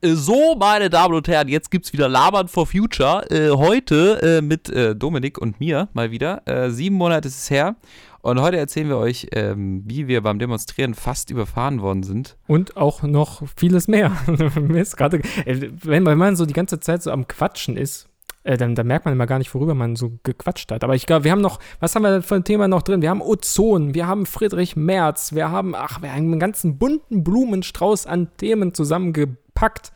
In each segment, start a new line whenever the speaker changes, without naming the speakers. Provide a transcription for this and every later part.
Äh, so, meine Damen und Herren, jetzt gibt's wieder Labern for Future. Äh, heute äh, mit äh, Dominik und mir mal wieder. Äh, sieben Monate ist es her. Und heute erzählen wir euch, ähm, wie wir beim Demonstrieren fast überfahren worden sind.
Und auch noch vieles mehr. Mir ist gerade, äh, wenn, man so die ganze Zeit so am Quatschen ist, dann, dann, merkt man immer gar nicht, worüber man so gequatscht hat. Aber ich glaube, wir haben noch, was haben wir für ein Thema noch drin? Wir haben Ozon, wir haben Friedrich Merz, wir haben, ach, wir haben einen ganzen bunten Blumenstrauß an Themen zusammengepackt,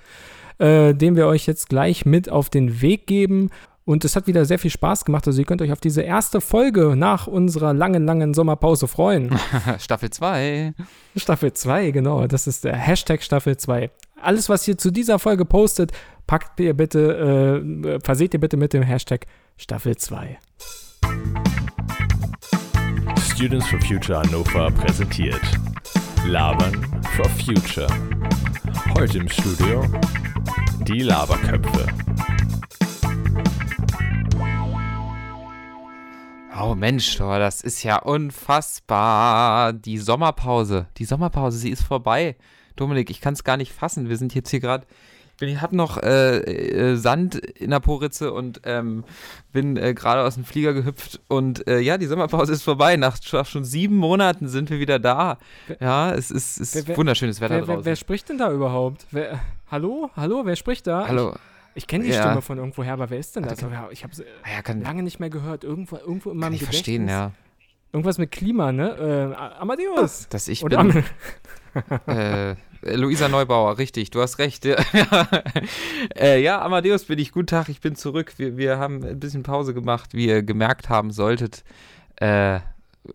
äh, den wir euch jetzt gleich mit auf den Weg geben. Und es hat wieder sehr viel Spaß gemacht. Also ihr könnt euch auf diese erste Folge nach unserer langen, langen Sommerpause freuen.
Staffel 2.
Staffel 2, genau. Das ist der Hashtag Staffel 2. Alles, was ihr zu dieser Folge postet, packt ihr bitte, äh, verseht ihr bitte mit dem Hashtag Staffel 2.
Students for Future Hannover präsentiert Labern for Future. Heute im Studio die Laberköpfe.
Oh Mensch, oh, das ist ja unfassbar. Die Sommerpause. Die Sommerpause, sie ist vorbei. Dominik, ich kann es gar nicht fassen. Wir sind jetzt hier gerade. Ich habe noch äh, äh, Sand in der Poritze und ähm, bin äh, gerade aus dem Flieger gehüpft. Und äh, ja, die Sommerpause ist vorbei. Nach, schon sieben Monaten sind wir wieder da. Ja, es ist, ist wer, wunderschönes Wetter
wer,
draußen.
Wer, wer, spricht denn da überhaupt? Hallo? Hallo? Wer spricht da?
Hallo.
Ich, ich kenne die ja. Stimme von irgendwoher, aber wer ist denn das? Ich habe sie
ah ja,
lange nicht mehr gehört. Irgendwo, irgendwo in meinem
kann ich Gedächtnis. verstehen, ja.
Irgendwas mit Klima, ne? Äh, Amadeus.
Dass ich Oder bin. äh, Luisa Neubauer, richtig, du hast recht. äh, ja, Amadeus bin ich. Guten Tag, ich bin zurück. Wir, wir haben ein bisschen Pause gemacht, wie ihr gemerkt haben solltet. Äh,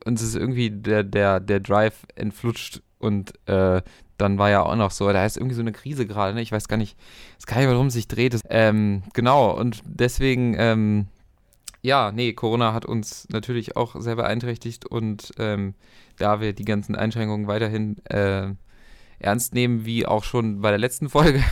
uns ist irgendwie der, der, der Drive entflutscht und äh, dann war ja auch noch so, da ist irgendwie so eine Krise gerade, ne? Ich weiß gar nicht, es kann nicht, warum sich dreht. Ähm, genau, und deswegen, ähm, ja, nee, Corona hat uns natürlich auch sehr beeinträchtigt und ähm, da wir die ganzen Einschränkungen weiterhin äh, ernst nehmen, wie auch schon bei der letzten Folge,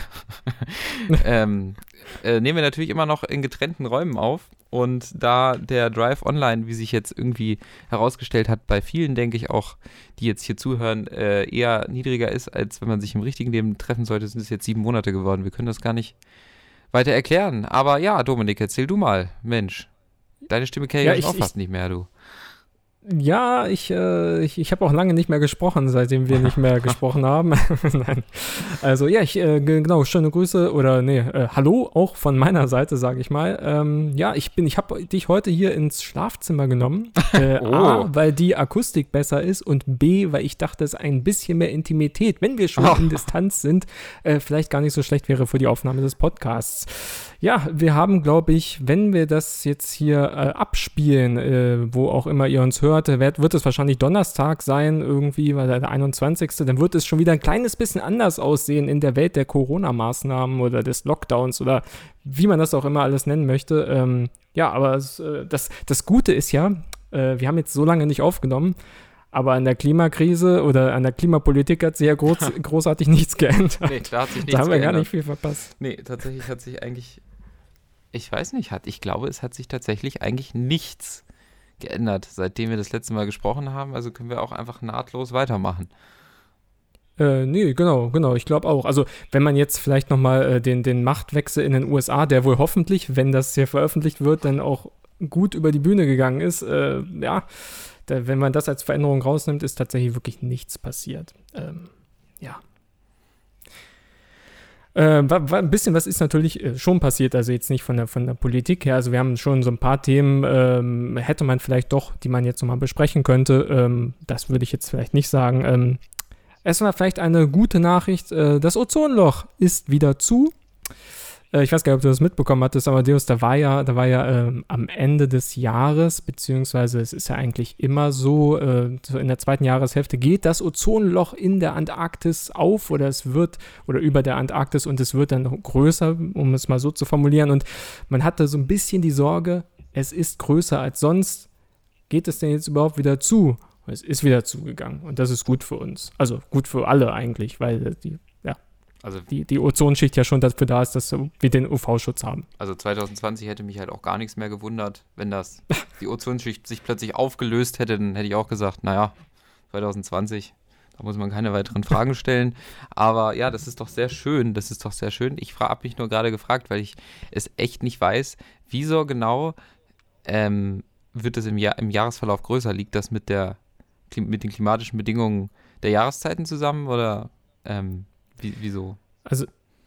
ähm, äh, nehmen wir natürlich immer noch in getrennten Räumen auf. Und da der Drive Online, wie sich jetzt irgendwie herausgestellt hat, bei vielen, denke ich auch, die jetzt hier zuhören, äh, eher niedriger ist, als wenn man sich im richtigen Leben treffen sollte, sind es jetzt sieben Monate geworden. Wir können das gar nicht weiter erklären. Aber ja, Dominik, erzähl du mal. Mensch, deine Stimme kenne ich, ja, ich auch fast nicht mehr, du.
Ja, ich, äh, ich, ich habe auch lange nicht mehr gesprochen, seitdem wir nicht mehr gesprochen haben. Nein. Also ja, ich, äh, genau, schöne Grüße oder nee, äh, hallo auch von meiner Seite, sage ich mal. Ähm, ja, ich bin, ich habe dich heute hier ins Schlafzimmer genommen. Äh, oh. A, weil die Akustik besser ist und B, weil ich dachte, es ein bisschen mehr Intimität, wenn wir schon oh. in Distanz sind, äh, vielleicht gar nicht so schlecht wäre für die Aufnahme des Podcasts. Ja, wir haben, glaube ich, wenn wir das jetzt hier äh, abspielen, äh, wo auch immer ihr uns hört, wird, wird es wahrscheinlich Donnerstag sein, irgendwie, weil der 21. Dann wird es schon wieder ein kleines bisschen anders aussehen in der Welt der Corona-Maßnahmen oder des Lockdowns oder wie man das auch immer alles nennen möchte. Ähm, ja, aber es, äh, das, das Gute ist ja, äh, wir haben jetzt so lange nicht aufgenommen, aber an der Klimakrise oder an der Klimapolitik hat sich ja groß, großartig nichts geändert.
Nee, da hat sich nichts
Da haben wir
geändert.
gar nicht viel verpasst.
Nee, tatsächlich hat sich eigentlich, ich weiß nicht, hat, ich glaube, es hat sich tatsächlich eigentlich nichts geändert, seitdem wir das letzte Mal gesprochen haben. Also können wir auch einfach nahtlos weitermachen.
Äh, nee, genau, genau, ich glaube auch. Also, wenn man jetzt vielleicht nochmal äh, den, den Machtwechsel in den USA, der wohl hoffentlich, wenn das hier veröffentlicht wird, dann auch gut über die Bühne gegangen ist, äh, ja, da, wenn man das als Veränderung rausnimmt, ist tatsächlich wirklich nichts passiert. Ähm, ja. Äh, ein bisschen was ist natürlich äh, schon passiert, also jetzt nicht von der, von der Politik her. Also wir haben schon so ein paar Themen, ähm, hätte man vielleicht doch, die man jetzt nochmal besprechen könnte. Ähm, das würde ich jetzt vielleicht nicht sagen. Ähm, es war vielleicht eine gute Nachricht. Äh, das Ozonloch ist wieder zu. Äh, ich weiß gar nicht, ob du das mitbekommen hattest, aber Deus, da war ja, da war ja ähm, am Ende des Jahres, beziehungsweise es ist ja eigentlich immer so, äh, in der zweiten Jahreshälfte geht das Ozonloch in der Antarktis auf oder es wird, oder über der Antarktis und es wird dann größer, um es mal so zu formulieren. Und man hatte so ein bisschen die Sorge, es ist größer als sonst. Geht es denn jetzt überhaupt wieder zu? Es ist wieder zugegangen und das ist gut für uns. Also gut für alle eigentlich, weil die also die, die Ozonschicht ja schon dafür da ist, dass wir den UV-Schutz haben.
Also 2020 hätte mich halt auch gar nichts mehr gewundert, wenn das die Ozonschicht sich plötzlich aufgelöst hätte, dann hätte ich auch gesagt, naja, 2020, Da muss man keine weiteren Fragen stellen. Aber ja, das ist doch sehr schön. Das ist doch sehr schön. Ich habe mich nur gerade gefragt, weil ich es echt nicht weiß, wieso genau ähm, wird es im, Jahr, im Jahresverlauf größer? Liegt das mit, der, mit den klimatischen Bedingungen der Jahreszeiten zusammen oder ähm, wie, wieso?
Also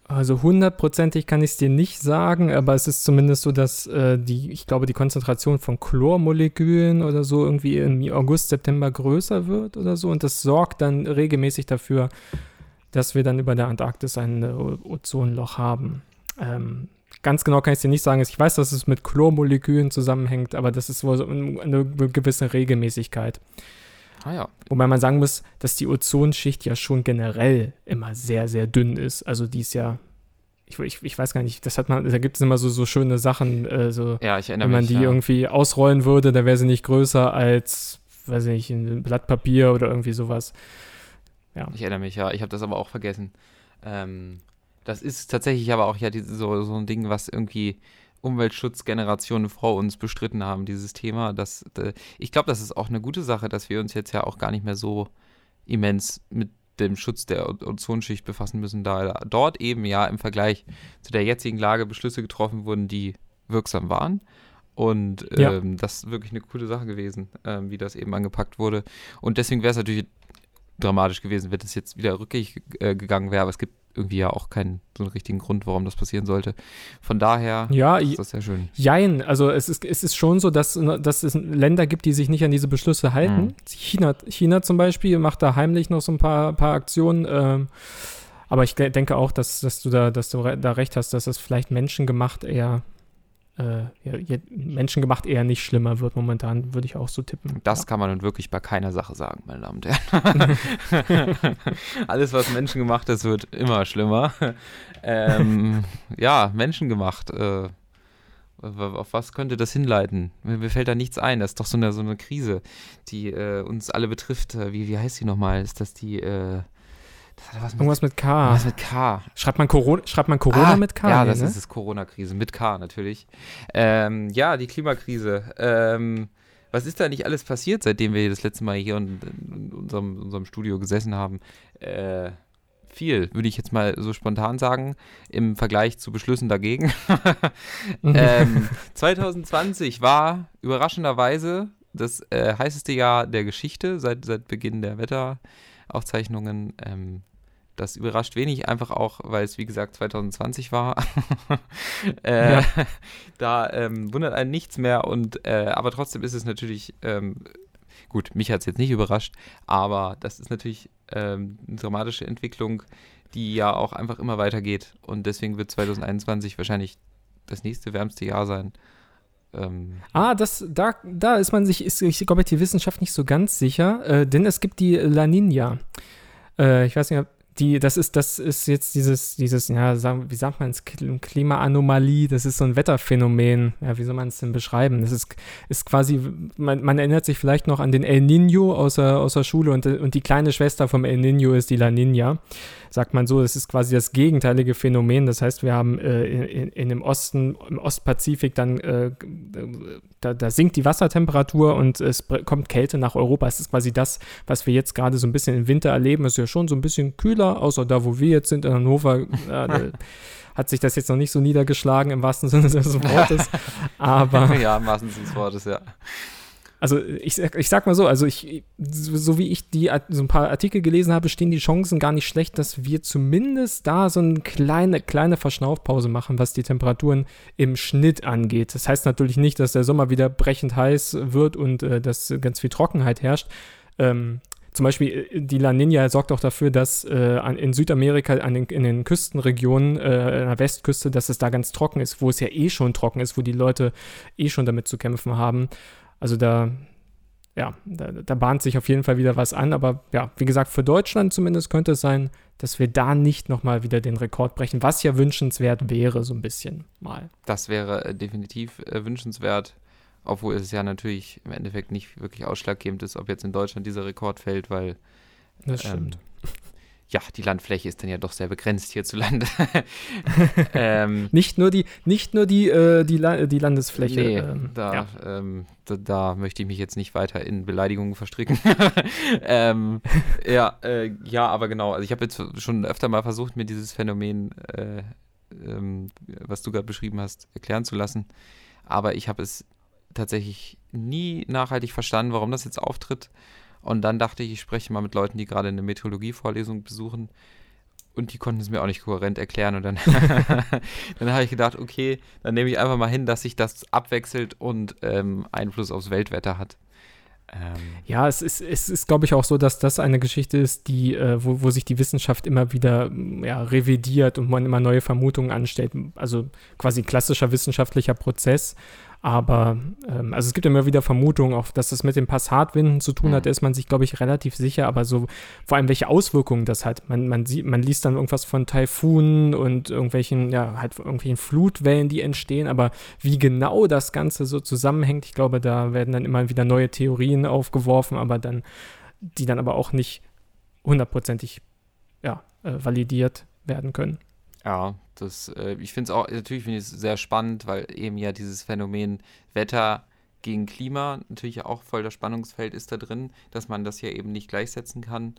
also hundertprozentig kann ich es dir nicht sagen, aber es ist zumindest so, dass äh, die, ich glaube, die Konzentration von Chlormolekülen oder so irgendwie im August, September größer wird oder so. Und das sorgt dann regelmäßig dafür, dass wir dann über der Antarktis ein äh, Ozonloch haben. Ähm, ganz genau kann ich es dir nicht sagen. Ich weiß, dass es mit Chlormolekülen zusammenhängt, aber das ist wohl so eine gewisse Regelmäßigkeit. Ah ja. Wobei man sagen muss, dass die Ozonschicht ja schon generell immer sehr, sehr dünn ist. Also die ist ja, ich, ich, ich weiß gar nicht, das hat man, da gibt es immer so, so schöne Sachen, äh, so,
ja, ich erinnere
wenn man
mich,
die
ja.
irgendwie ausrollen würde, da wäre sie nicht größer als, weiß ich nicht, ein Blatt Papier oder irgendwie sowas.
Ja. Ich erinnere mich, ja. Ich habe das aber auch vergessen. Ähm, das ist tatsächlich aber auch ja die, so, so ein Ding, was irgendwie Umweltschutzgenerationen vor uns bestritten haben, dieses Thema. Das, äh, ich glaube, das ist auch eine gute Sache, dass wir uns jetzt ja auch gar nicht mehr so immens mit dem Schutz der Ozonschicht befassen müssen, da dort eben ja im Vergleich zu der jetzigen Lage Beschlüsse getroffen wurden, die wirksam waren. Und ähm, ja. das ist wirklich eine coole Sache gewesen, ähm, wie das eben angepackt wurde. Und deswegen wäre es natürlich dramatisch gewesen, wenn es jetzt wieder rückgängig äh, gegangen wäre. Aber es gibt irgendwie ja auch keinen so einen richtigen Grund, warum das passieren sollte. Von daher
ja,
ist das sehr schön.
Jein, also es ist, es ist schon so, dass, dass es Länder gibt, die sich nicht an diese Beschlüsse halten. Mhm. China, China zum Beispiel macht da heimlich noch so ein paar, paar Aktionen. Ähm, aber ich denke auch, dass, dass du da, dass du da recht hast, dass das vielleicht menschengemacht eher äh, ja, menschengemacht eher nicht schlimmer wird momentan, würde ich auch so tippen.
Das ja. kann man nun wirklich bei keiner Sache sagen, meine Damen und Herren. Alles, was menschengemacht ist, wird immer schlimmer. Ähm, ja, menschengemacht. Äh, auf was könnte das hinleiten? Mir fällt da nichts ein. Das ist doch so eine, so eine Krise, die äh, uns alle betrifft. Wie, wie heißt die nochmal? Ist das die äh,
was mit, Irgendwas mit K.
Irgendwas mit K.
Schreibt man Corona, schreibt man Corona ah, mit K?
Ja, das ne? ist es, Corona-Krise. Mit K natürlich. Ähm, ja, die Klimakrise. Ähm, was ist da nicht alles passiert, seitdem wir das letzte Mal hier in, in unserem, unserem Studio gesessen haben? Äh, viel, würde ich jetzt mal so spontan sagen, im Vergleich zu Beschlüssen dagegen. ähm, 2020 war überraschenderweise das äh, heißeste Jahr der Geschichte seit, seit Beginn der Wetteraufzeichnungen. Ähm, das überrascht wenig, einfach auch, weil es wie gesagt 2020 war. äh, ja. Da ähm, wundert einen nichts mehr und äh, aber trotzdem ist es natürlich ähm, gut, mich hat es jetzt nicht überrascht, aber das ist natürlich ähm, eine dramatische Entwicklung, die ja auch einfach immer weitergeht und deswegen wird 2021 wahrscheinlich das nächste wärmste Jahr sein.
Ähm ah, das, da, da ist man sich, ist, ich glaube, die Wissenschaft nicht so ganz sicher, äh, denn es gibt die La Nina. Äh, ich weiß nicht, die, das ist, das ist jetzt dieses, dieses, ja, wie sagt man es, Klimaanomalie, das ist so ein Wetterphänomen. Ja, wie soll man es denn beschreiben? Das ist, ist quasi, man, man erinnert sich vielleicht noch an den El Nino aus der, aus der Schule und, und die kleine Schwester vom El Nino ist die La Nina sagt man so, es ist quasi das gegenteilige Phänomen. Das heißt, wir haben äh, in, in, dem Osten, im Ostpazifik dann, äh, da, da, sinkt die Wassertemperatur und es kommt Kälte nach Europa. Es ist quasi das, was wir jetzt gerade so ein bisschen im Winter erleben. Es ist ja schon so ein bisschen kühler, außer da, wo wir jetzt sind in Hannover. Äh, hat sich das jetzt noch nicht so niedergeschlagen im wahrsten Sinne des Wortes. Aber
ja, im wahrsten Sinne des Wortes, ja.
Also ich, ich sag mal so, also ich, so wie ich die so ein paar Artikel gelesen habe, stehen die Chancen gar nicht schlecht, dass wir zumindest da so eine kleine, kleine Verschnaufpause machen, was die Temperaturen im Schnitt angeht. Das heißt natürlich nicht, dass der Sommer wieder brechend heiß wird und äh, dass ganz viel Trockenheit herrscht. Ähm, zum Beispiel äh, die La Nina sorgt auch dafür, dass äh, in Südamerika an den, in den Küstenregionen, äh, an der Westküste, dass es da ganz trocken ist, wo es ja eh schon trocken ist, wo die Leute eh schon damit zu kämpfen haben. Also da, ja, da, da, bahnt sich auf jeden Fall wieder was an. Aber ja, wie gesagt, für Deutschland zumindest könnte es sein, dass wir da nicht nochmal wieder den Rekord brechen, was ja wünschenswert wäre, so ein bisschen mal.
Das wäre äh, definitiv äh, wünschenswert, obwohl es ja natürlich im Endeffekt nicht wirklich ausschlaggebend ist, ob jetzt in Deutschland dieser Rekord fällt, weil
das stimmt. Ähm,
ja, die Landfläche ist dann ja doch sehr begrenzt hierzulande. ähm,
nicht nur die, nicht nur die, äh, die, La die Landesfläche.
Nee, ähm, da, ja. ähm, da, da, möchte ich mich jetzt nicht weiter in Beleidigungen verstricken. ähm, ja, äh, ja, aber genau. Also ich habe jetzt schon öfter mal versucht, mir dieses Phänomen, äh, ähm, was du gerade beschrieben hast, erklären zu lassen. Aber ich habe es tatsächlich nie nachhaltig verstanden, warum das jetzt auftritt. Und dann dachte ich, ich spreche mal mit Leuten, die gerade eine Meteorologie-Vorlesung besuchen. Und die konnten es mir auch nicht kohärent erklären. Und dann, dann habe ich gedacht, okay, dann nehme ich einfach mal hin, dass sich das abwechselt und ähm, Einfluss aufs Weltwetter hat.
Ähm ja, es ist, es ist glaube ich, auch so, dass das eine Geschichte ist, die, äh, wo, wo sich die Wissenschaft immer wieder ja, revidiert und man immer neue Vermutungen anstellt. Also quasi klassischer wissenschaftlicher Prozess. Aber ähm, also es gibt immer wieder Vermutungen, auch dass das mit den Passatwinden zu tun hat, da ist man sich, glaube ich, relativ sicher, aber so vor allem welche Auswirkungen das hat. Man, man sieht, man liest dann irgendwas von Taifunen und irgendwelchen, ja, halt irgendwelchen Flutwellen, die entstehen, aber wie genau das Ganze so zusammenhängt, ich glaube, da werden dann immer wieder neue Theorien aufgeworfen, aber dann, die dann aber auch nicht hundertprozentig ja, äh, validiert werden können.
Ja, das, äh, ich finde es auch, natürlich finde ich es sehr spannend, weil eben ja dieses Phänomen Wetter gegen Klima natürlich auch voll das Spannungsfeld ist da drin, dass man das ja eben nicht gleichsetzen kann.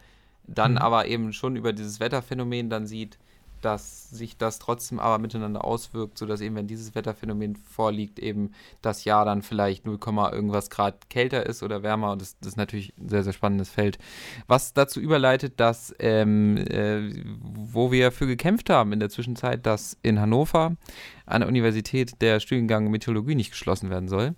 Dann mhm. aber eben schon über dieses Wetterphänomen dann sieht, dass sich das trotzdem aber miteinander auswirkt, sodass eben, wenn dieses Wetterphänomen vorliegt, eben das Jahr dann vielleicht 0, irgendwas Grad kälter ist oder wärmer. Und das, das, ist natürlich ein sehr, sehr spannendes Feld. Was dazu überleitet, dass, ähm, äh, wo wir für gekämpft haben in der Zwischenzeit, dass in Hannover an der Universität der Studiengang Meteorologie nicht geschlossen werden soll.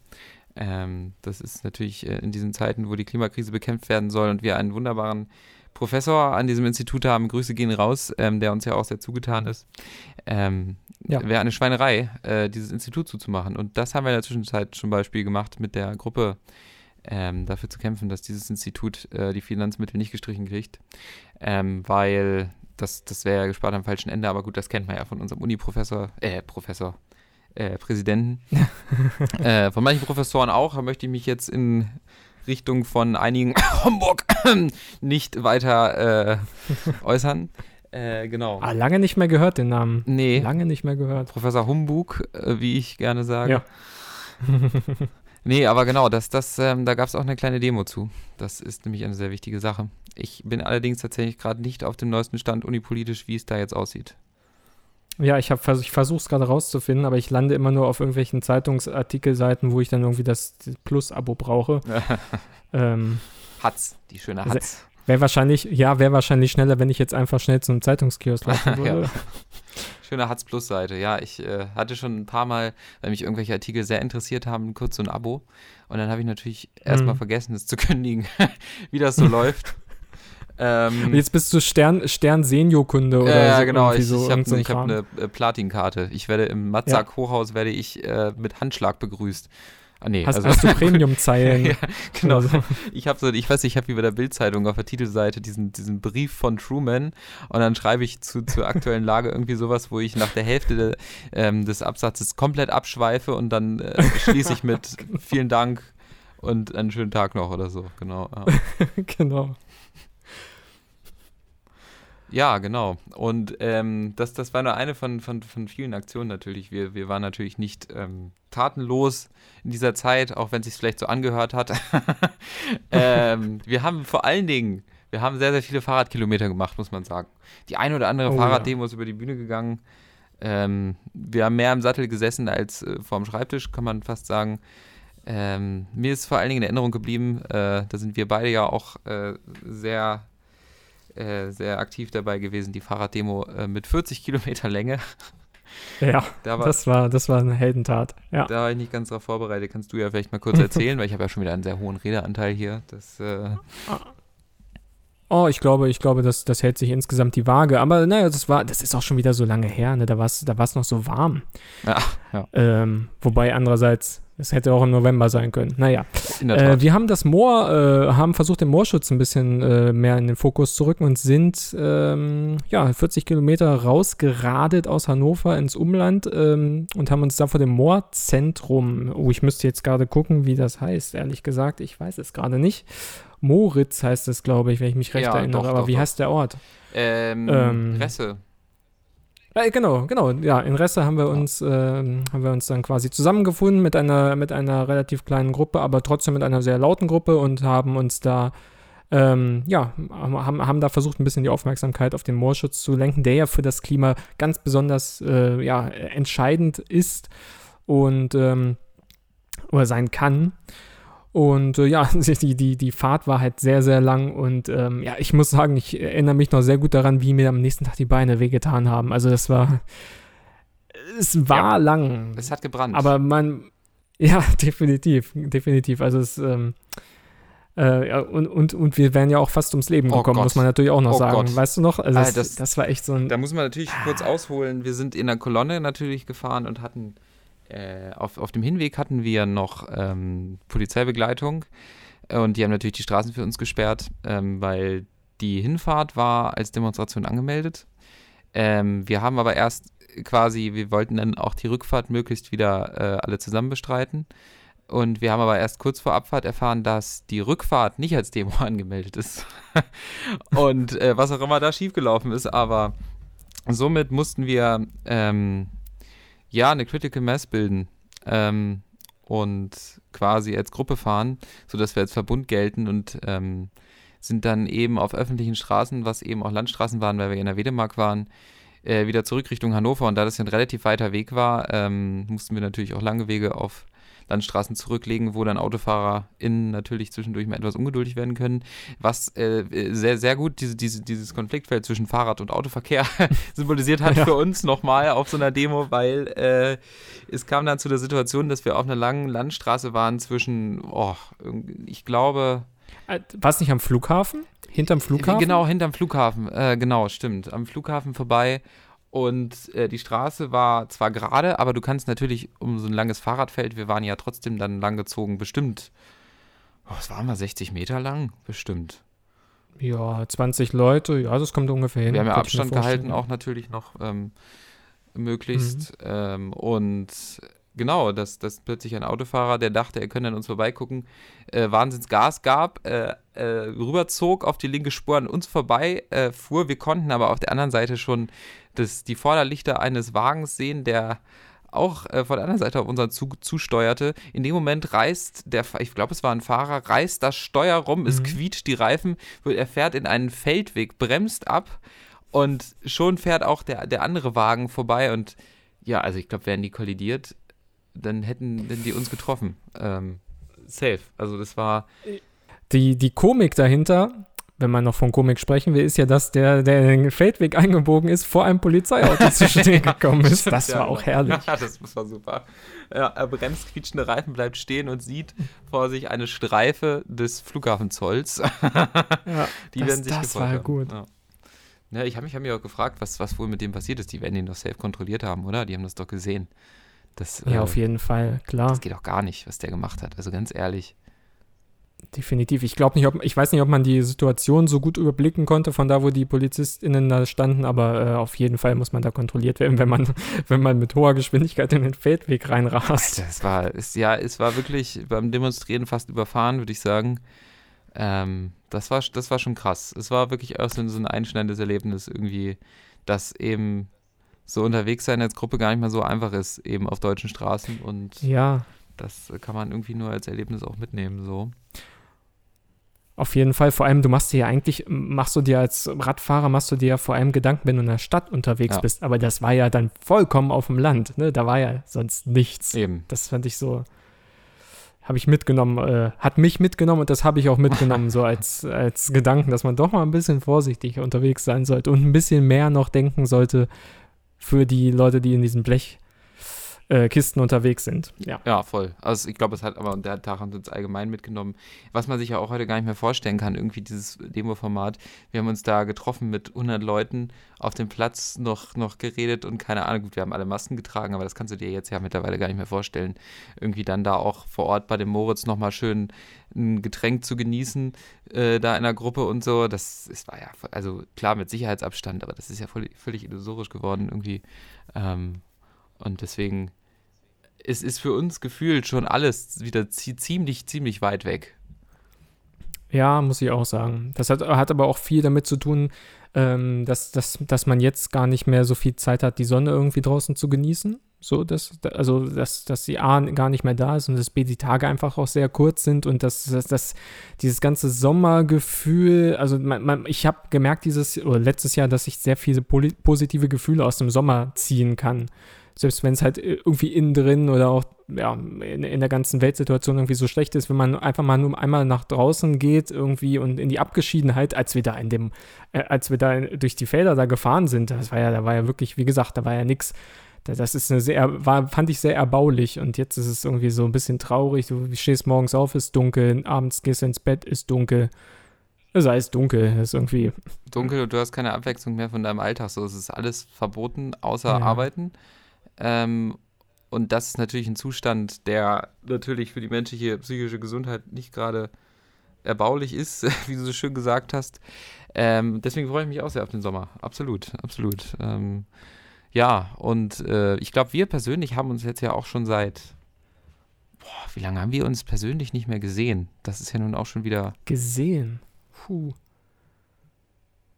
Ähm, das ist natürlich äh, in diesen Zeiten, wo die Klimakrise bekämpft werden soll und wir einen wunderbaren Professor an diesem Institut haben. Grüße gehen raus, ähm, der uns ja auch sehr zugetan ist. Ähm, ja. Wäre eine Schweinerei, äh, dieses Institut zuzumachen. Und das haben wir in der Zwischenzeit zum Beispiel gemacht mit der Gruppe, ähm, dafür zu kämpfen, dass dieses Institut äh, die Finanzmittel nicht gestrichen kriegt. Ähm, weil das, das wäre ja gespart am falschen Ende, aber gut, das kennt man ja von unserem Uni-Professor, äh, Professor, äh, Präsidenten. äh, von manchen Professoren auch, da möchte ich mich jetzt in Richtung von einigen Homburg nicht weiter äh, äußern. Äh, genau.
Ah, lange nicht mehr gehört, den Namen.
Nee.
Lange nicht mehr gehört.
Professor Humbug, äh, wie ich gerne sage. Ja. nee, aber genau, das, das, ähm, da gab es auch eine kleine Demo zu. Das ist nämlich eine sehr wichtige Sache. Ich bin allerdings tatsächlich gerade nicht auf dem neuesten Stand unipolitisch, wie es da jetzt aussieht.
Ja, ich, ich versuche es gerade rauszufinden, aber ich lande immer nur auf irgendwelchen Zeitungsartikelseiten, wo ich dann irgendwie das Plus-Abo brauche.
ähm, Hatz, die schöne also, Hatz.
Wäre wahrscheinlich, ja, wäre wahrscheinlich schneller, wenn ich jetzt einfach schnell zum Zeitungskiosk laufen würde. ja.
Schöne Hatz Plus Seite. Ja, ich äh, hatte schon ein paar Mal, weil mich irgendwelche Artikel sehr interessiert haben, kurz so ein Abo. Und dann habe ich natürlich erstmal vergessen, es zu kündigen, wie das so läuft.
Ähm, jetzt bist du Stern, Stern Seniorkunde oder
ja, so. genau. Ich, so, ich habe so hab eine äh, Platinkarte. Ich werde im Matzak ja. Hochhaus werde ich äh, mit Handschlag begrüßt.
Ah, nee, hast, also, hast du Premium-Zeilen? ja,
genau. So. Ich habe so, ich weiß, ich habe wie bei der Bildzeitung auf der Titelseite diesen, diesen Brief von Truman und dann schreibe ich zu, zur aktuellen Lage irgendwie sowas, wo ich nach der Hälfte de, ähm, des Absatzes komplett abschweife und dann äh, schließe ich mit vielen Dank und einen schönen Tag noch oder so. Genau. Ja.
genau.
Ja, genau. Und ähm, das, das war nur eine von, von, von vielen Aktionen natürlich. Wir, wir waren natürlich nicht ähm, tatenlos in dieser Zeit, auch wenn es sich vielleicht so angehört hat. ähm, wir haben vor allen Dingen, wir haben sehr, sehr viele Fahrradkilometer gemacht, muss man sagen. Die eine oder andere oh, Fahrraddemo ja. ist über die Bühne gegangen. Ähm, wir haben mehr im Sattel gesessen als äh, vorm Schreibtisch, kann man fast sagen. Ähm, mir ist vor allen Dingen in Erinnerung geblieben, äh, da sind wir beide ja auch äh, sehr äh, sehr aktiv dabei gewesen, die Fahrraddemo äh, mit 40 Kilometer Länge.
Ja, da war, das, war, das war eine Heldentat. Ja.
Da war ich nicht ganz darauf vorbereitet. Kannst du ja vielleicht mal kurz erzählen, weil ich habe ja schon wieder einen sehr hohen Redeanteil hier. Das, äh
Oh, ich glaube, ich glaube, das, das hält sich insgesamt die Waage. Aber naja, das war, das ist auch schon wieder so lange her, ne? Da war es da noch so warm. Ja, ja. Ähm, wobei andererseits, es hätte auch im November sein können. Naja. Äh, wir haben das Moor, äh, haben versucht, den Moorschutz ein bisschen äh, mehr in den Fokus zu rücken und sind ähm, ja, 40 Kilometer rausgeradet aus Hannover ins Umland ähm, und haben uns da vor dem Moorzentrum, oh, ich müsste jetzt gerade gucken, wie das heißt, ehrlich gesagt. Ich weiß es gerade nicht. Moritz heißt es, glaube ich, wenn ich mich recht ja, erinnere. Doch, Aber doch, wie doch. heißt der Ort?
Ähm,
Ähm,
Resse.
Äh, genau, genau. Ja, in Resse haben wir uns, ähm, haben wir uns dann quasi zusammengefunden mit einer, mit einer relativ kleinen Gruppe, aber trotzdem mit einer sehr lauten Gruppe und haben uns da, ähm, ja, haben, haben da versucht, ein bisschen die Aufmerksamkeit auf den Moorschutz zu lenken, der ja für das Klima ganz besonders, äh, ja, entscheidend ist und, ähm, oder sein kann. Und äh, ja, die, die, die Fahrt war halt sehr, sehr lang und ähm, ja, ich muss sagen, ich erinnere mich noch sehr gut daran, wie mir am nächsten Tag die Beine wehgetan haben. Also das war, es war
Ja,
lang,
Es hat gebrannt.
aber man, ja, definitiv, definitiv. Also es, ähm, äh, und, und, und wir wären ja auch fast ums Leben
Oh
gekommen,
Gott.
muss man natürlich auch noch
Oh
sagen.
Gott.
Weißt du noch? Also
Ah,
das,
das-
das, war echt so ein,
Da muss man natürlich kurz ausholen. Wir sind in der Kolonne natürlich gefahren und hatten äh, auf, auf dem Hinweg hatten wir noch ähm, Polizeibegleitung und die haben natürlich die Straßen für uns gesperrt, ähm, weil die Hinfahrt war als Demonstration angemeldet. Ähm, wir haben aber erst quasi, wir wollten dann auch die Rückfahrt möglichst wieder äh, alle zusammen bestreiten. Und wir haben aber erst kurz vor Abfahrt erfahren, dass die Rückfahrt nicht als Demo angemeldet ist. und äh, was auch immer da schiefgelaufen ist, aber somit mussten wir ähm, ja eine Critical Mass bilden ähm, und quasi als Gruppe fahren, sodass wir als Verbund gelten und ähm, sind dann eben auf öffentlichen Straßen, was eben auch Landstraßen waren, weil wir in der Wedemark waren, äh, wieder zurück Richtung Hannover. Und da das ja ein relativ weiter Weg war, ähm, mussten wir natürlich auch lange Wege auf Landstraßen zurücklegen, wo dann AutofahrerInnen natürlich zwischendurch mal etwas ungeduldig werden können. Was äh, sehr, sehr gut diese, diese, dieses Konfliktfeld zwischen Fahrrad- und Autoverkehr symbolisiert hat
Ja.
für uns nochmal auf so einer Demo, weil äh, es kam dann zu der Situation, dass wir auf einer langen Landstraße waren zwischen, oh, ich glaube,
äh, war es nicht am Flughafen? Hinterm Flughafen?
Genau, hinterm Flughafen. Äh, genau, stimmt. Am Flughafen vorbei. Und äh, die Straße war zwar gerade, aber du kannst natürlich um so ein langes Fahrradfeld, wir waren ja trotzdem dann langgezogen, bestimmt, oh, was waren wir, 60 Meter lang? Bestimmt.
Ja, 20 Leute, ja, das kommt ungefähr hin.
Wir haben ja Abstand gehalten, auch natürlich noch ähm, möglichst. Ähm, und genau, dass, dass plötzlich ein Autofahrer, der dachte, er könne an uns vorbeigucken, äh, Wahnsinns Gas gab, äh, äh, rüberzog auf die linke Spur an uns vorbei äh, fuhr. Wir konnten aber auf der anderen Seite schon das, die Vorderlichter eines Wagens sehen, der auch äh, von der anderen Seite auf unseren Zug zusteuerte. In dem Moment reißt der, ich glaube, es war ein Fahrer, reißt das Steuer rum, es
Mhm.
quietscht die Reifen, er fährt in einen Feldweg, bremst ab und schon fährt auch der, der andere Wagen vorbei und ja, also ich glaube, wären die kollidiert, dann hätten, hätten die uns getroffen. Ähm, safe. Also das war,
Die, die Komik dahinter, wenn man noch von Komik sprechen will, ist ja, dass der, der den Feldweg eingebogen ist, vor einem Polizeiauto zu stehen gekommen ist. Das
Ja,
war auch herrlich.
Ja, das war super. Ja, er bremst, quietschende Reifen, bleibt stehen und sieht vor sich eine Streife des Flughafenzolls.
Ja,
Die
das,
werden sich
das war
haben.
gut.
Ja. Ja, ich habe mich, hab mich auch gefragt, was, was wohl mit dem passiert ist. Die werden ihn doch safe kontrolliert haben, oder? Die haben das doch gesehen. Das,
Ja,
äh,
auf jeden Fall, klar.
das geht auch gar nicht, was der gemacht hat. Also ganz ehrlich.
Definitiv. Ich glaube nicht, ob ich weiß nicht, ob man die Situation so gut überblicken konnte von da, wo die PolizistInnen da standen, aber äh, auf jeden Fall muss man da kontrolliert werden, wenn man, wenn man mit hoher Geschwindigkeit in den Feldweg reinrast.
Alter, es war, es, ja, es war wirklich beim Demonstrieren fast überfahren, würde ich sagen. Ähm, das, war, das war schon krass. Es war wirklich auch so ein einschneidendes Erlebnis irgendwie, dass eben so unterwegs sein als Gruppe gar nicht mehr so einfach ist, eben auf deutschen Straßen und
Ja,
das kann man irgendwie nur als Erlebnis auch mitnehmen, so.
auf jeden Fall. Vor allem, du machst dir ja eigentlich, machst du dir als Radfahrer, machst du dir ja vor allem Gedanken, wenn du in der Stadt unterwegs
Ja.
bist. Aber das war ja dann vollkommen auf dem Land. Ne? Da war ja sonst nichts.
Eben.
Das fand ich so, habe ich mitgenommen, äh, hat mich mitgenommen und das habe ich auch mitgenommen, so als, als Gedanken, dass man doch mal ein bisschen vorsichtig unterwegs sein sollte und ein bisschen mehr noch denken sollte für die Leute, die in diesen Blechkisten äh, Kisten unterwegs sind. Ja.
Ja, voll. Also ich glaube, es hat aber der Tag hat uns allgemein mitgenommen, was man sich ja auch heute gar nicht mehr vorstellen kann, irgendwie dieses Demo-Format. Wir haben uns da getroffen mit 100 Leuten auf dem Platz, noch, noch geredet und keine Ahnung, gut, wir haben alle Masken getragen, aber das kannst du dir jetzt ja mittlerweile gar nicht mehr vorstellen. Irgendwie dann da auch vor Ort bei dem Moritz nochmal schön ein Getränk zu genießen, äh, da in der Gruppe und so. Das, das war ja, also klar mit Sicherheitsabstand, aber das ist ja voll, völlig illusorisch geworden irgendwie. Ähm, und deswegen es ist für uns gefühlt schon alles wieder zie ziemlich, ziemlich weit weg.
Ja, muss ich auch sagen. Das hat, hat aber auch viel damit zu tun, ähm, dass, dass, dass man jetzt gar nicht mehr so viel Zeit hat, die Sonne irgendwie draußen zu genießen. So, dass, also, dass, dass die A gar nicht mehr da ist und dass B die Tage einfach auch sehr kurz sind und dass, dass, dass dieses ganze Sommergefühl, also man, man, ich habe gemerkt dieses oder letztes Jahr, dass ich sehr viele positive Gefühle aus dem Sommer ziehen kann. Selbst wenn es halt irgendwie innen drin oder auch ja, in, in der ganzen Weltsituation irgendwie so schlecht ist, wenn man einfach mal nur einmal nach draußen geht irgendwie und in die Abgeschiedenheit, als wir da in dem, äh, als wir da durch die Felder da gefahren sind, das war ja, da war ja wirklich, wie gesagt, da war ja nichts das ist eine sehr, war, fand ich sehr erbaulich und jetzt ist es irgendwie so ein bisschen traurig. Du stehst morgens auf, ist dunkel, abends gehst du ins Bett, ist dunkel. Es ist alles dunkel, ist irgendwie.
Dunkel und du hast keine Abwechslung mehr von deinem Alltag. So, es ist alles verboten, außer ja. Arbeiten. Ähm, und das ist natürlich ein Zustand, der natürlich für die menschliche psychische Gesundheit nicht gerade erbaulich ist, wie du so schön gesagt hast. Ähm, deswegen freue ich mich auch sehr auf den Sommer. Absolut, absolut. Ähm, ja, und äh, ich glaube, wir persönlich haben uns jetzt ja auch schon seit, boah, wie lange haben wir uns persönlich nicht mehr gesehen? Das ist ja nun auch schon wieder.
Gesehen? Puh.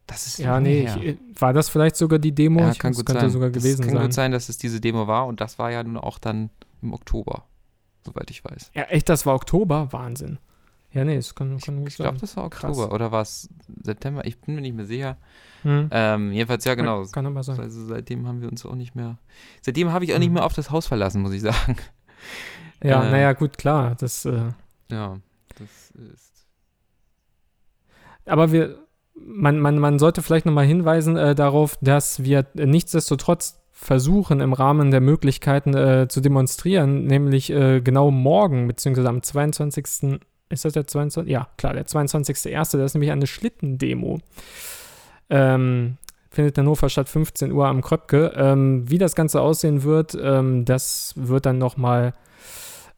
Das ist
ja, nee, ich, äh, war das vielleicht sogar die Demo?
Ja,
ich
kann gut
könnte
sein.
sogar gewesen
das kann
sein.
gut sein, dass es diese Demo war und das war ja nun auch dann im Oktober, soweit ich weiß.
Ja, echt, das war Oktober? Wahnsinn. Ja, nee, es kann, kann gut
Ich glaube, das war Oktober
Krass.
oder war es September? Ich bin mir nicht mehr sicher.
Hm.
Ähm, jedenfalls, ja, genau.
Kann aber sein.
Also seitdem haben wir uns auch nicht mehr. Seitdem habe ich auch nicht
Mhm.
mehr auf das Haus verlassen, muss ich sagen.
Ja,
äh,
naja, gut, klar. Das, äh,
Ja, das ist.
aber wir, man, man, man sollte vielleicht nochmal hinweisen äh, darauf, dass wir nichtsdestotrotz versuchen, im Rahmen der Möglichkeiten äh, zu demonstrieren, nämlich äh, genau morgen, beziehungsweise am 22. Ist das der 22? Ja, klar, der 22.01. Das ist nämlich eine Schlittendemo. Ähm, findet in Hannover statt 15 Uhr am Kröpke. Ähm, wie das Ganze aussehen wird, ähm, das wird dann nochmal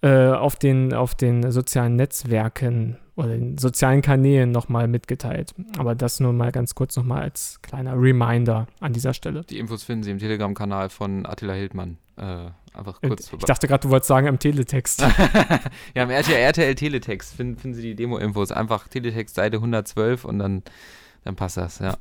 äh, auf, den, auf den sozialen Netzwerken oder den sozialen Kanälen nochmal mitgeteilt. Aber das nur mal ganz kurz nochmal als kleiner Reminder an dieser Stelle.
Die Infos finden Sie im Telegram-Kanal von Attila Hildmann. Äh, einfach kurz
Ich dachte gerade, du wolltest sagen im Teletext.
ja, im RTL, RTL Teletext finden, finden Sie die Demo-Infos. Einfach Teletext Seite 112 und dann, dann passt das, ja.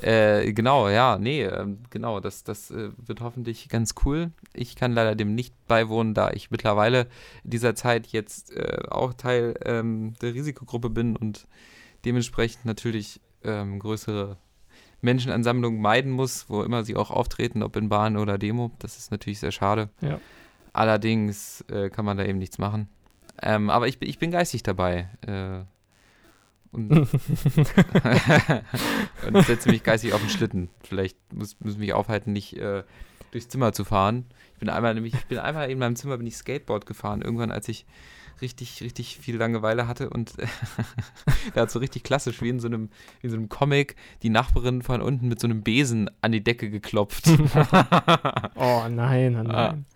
Äh, genau, ja, nee, ähm, genau, das, das äh, wird hoffentlich ganz cool. Ich kann leider dem nicht beiwohnen, da ich mittlerweile in dieser Zeit jetzt äh, auch Teil ähm, der Risikogruppe bin und dementsprechend natürlich ähm, größere Menschenansammlungen meiden muss, wo immer sie auch auftreten, ob in Bahn oder Demo. Das ist natürlich sehr schade.
Ja.
Allerdings äh, kann man da eben nichts machen. Ähm, aber ich, bin- ich bin geistig dabei. Äh, und, und setze mich geistig auf den Schlitten. Vielleicht muss, muss mich aufhalten, nicht äh, durchs Zimmer zu fahren. Ich bin einmal nämlich, ich bin einmal in meinem Zimmer bin ich Skateboard gefahren, irgendwann, als ich richtig, richtig viel Langeweile hatte und da hat so richtig klassisch wie in so einem, in so einem Comic die Nachbarin von unten mit so einem Besen an die Decke geklopft.
oh nein, oh nein.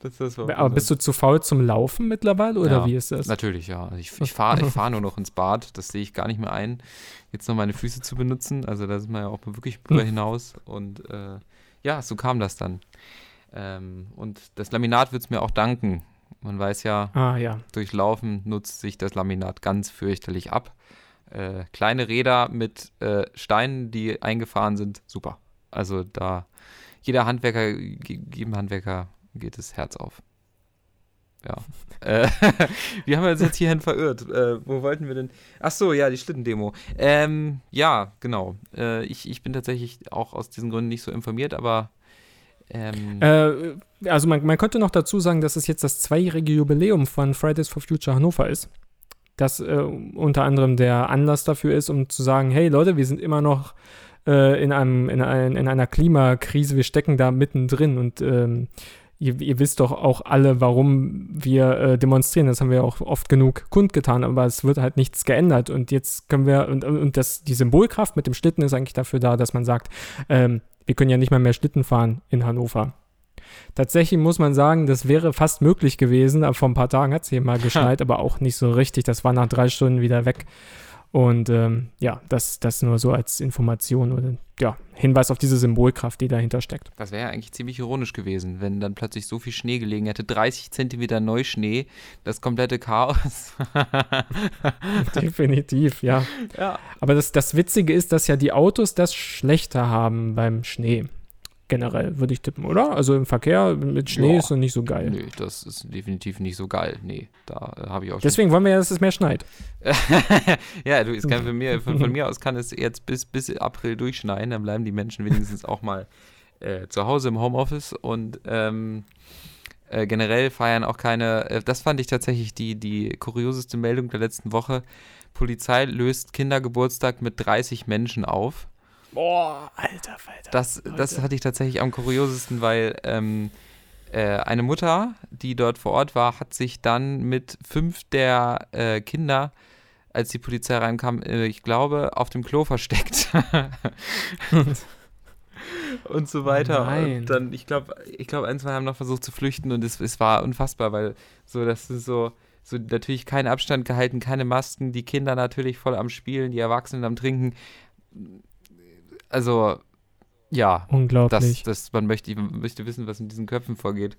das, das war
Aber bist du zu faul zum Laufen mittlerweile oder
Ja,
wie ist das?
Natürlich, ja. Also Ich, ich fahre ich fahr nur noch ins Bad. Das sehe ich gar nicht mehr ein, jetzt noch meine Füße zu benutzen. Also da sind wir ja auch mal wirklich drüber hinaus. Und äh, ja, so kam das dann. Ähm, und das Laminat wird es mir auch danken. Man weiß ja,
Ah ja.
durch Laufen nutzt sich das Laminat ganz fürchterlich ab. Äh, kleine Räder mit äh, Steinen, die eingefahren sind, super. Also da, jeder Handwerker, jedem Handwerker geht das Herz auf. Ja. äh, wir haben uns jetzt hierhin verirrt. Äh, wo wollten wir denn? Ach so, ja, die Schlittendemo. Ähm, ja, genau. Äh, ich, ich bin tatsächlich auch aus diesen Gründen nicht so informiert, aber ähm,
Äh, also man, man könnte noch dazu sagen, dass es jetzt das zweijährige Jubiläum von Fridays for Future Hannover ist. Das äh, unter anderem der Anlass dafür ist, um zu sagen, hey Leute, wir sind immer noch äh, in, einem, in, ein, in einer Klimakrise, wir stecken da mittendrin und ähm, ihr, ihr wisst doch auch alle, warum wir äh, demonstrieren. Das haben wir auch oft genug kundgetan, aber es wird halt nichts geändert. Und jetzt können wir, und, und das, die Symbolkraft mit dem Schlitten ist eigentlich dafür da, dass man sagt, ähm, wir können ja nicht mal mehr Schlitten fahren in Hannover. Tatsächlich muss man sagen, das wäre fast möglich gewesen, aber vor ein paar Tagen hat es hier mal geschneit, aber auch nicht so richtig. Das war nach drei Stunden wieder weg. Und ähm, ja, das, das nur so als Information oder ja, Hinweis auf diese Symbolkraft, die dahinter steckt.
Das wäre ja eigentlich ziemlich ironisch gewesen, wenn dann plötzlich so viel Schnee gelegen hätte. 30 Zentimeter Neuschnee, das komplette Chaos.
Definitiv, ja.
ja.
Aber das, das Witzige ist, dass ja die Autos das schlechter haben beim Schnee generell, würde ich tippen, oder? Also im Verkehr mit Schnee
Ja.
ist so nicht so geil.
Nö, das ist definitiv nicht so geil. Nee, da äh, habe ich auch schon
Deswegen wollen wir ja, dass es mehr schneit.
ja, du, es kann von mir, von, von mir aus kann es jetzt bis, bis April durchschneien, dann bleiben die Menschen wenigstens auch mal äh, zu Hause im Homeoffice und ähm, äh, generell feiern auch keine, äh, das fand ich tatsächlich die, die kurioseste Meldung der letzten Woche. Polizei löst Kindergeburtstag mit 30 Menschen auf.
Boah, alter Falter.
Das, das hatte ich tatsächlich am kuriosesten, weil ähm, äh, eine Mutter, die dort vor Ort war, hat sich dann mit fünf der äh, Kinder, als die Polizei reinkam, äh, ich glaube, auf dem Klo versteckt. und so weiter.
Nein.
Und dann, ich glaube, ich glaube, ein, zwei haben noch versucht zu flüchten und es, es war unfassbar, weil so, das ist so, so natürlich kein Abstand gehalten, keine Masken, die Kinder natürlich voll am Spielen, die Erwachsenen am Trinken. Also, ja, das,
Unglaublich.
das, man möchte, man möchte wissen, was in diesen Köpfen vorgeht.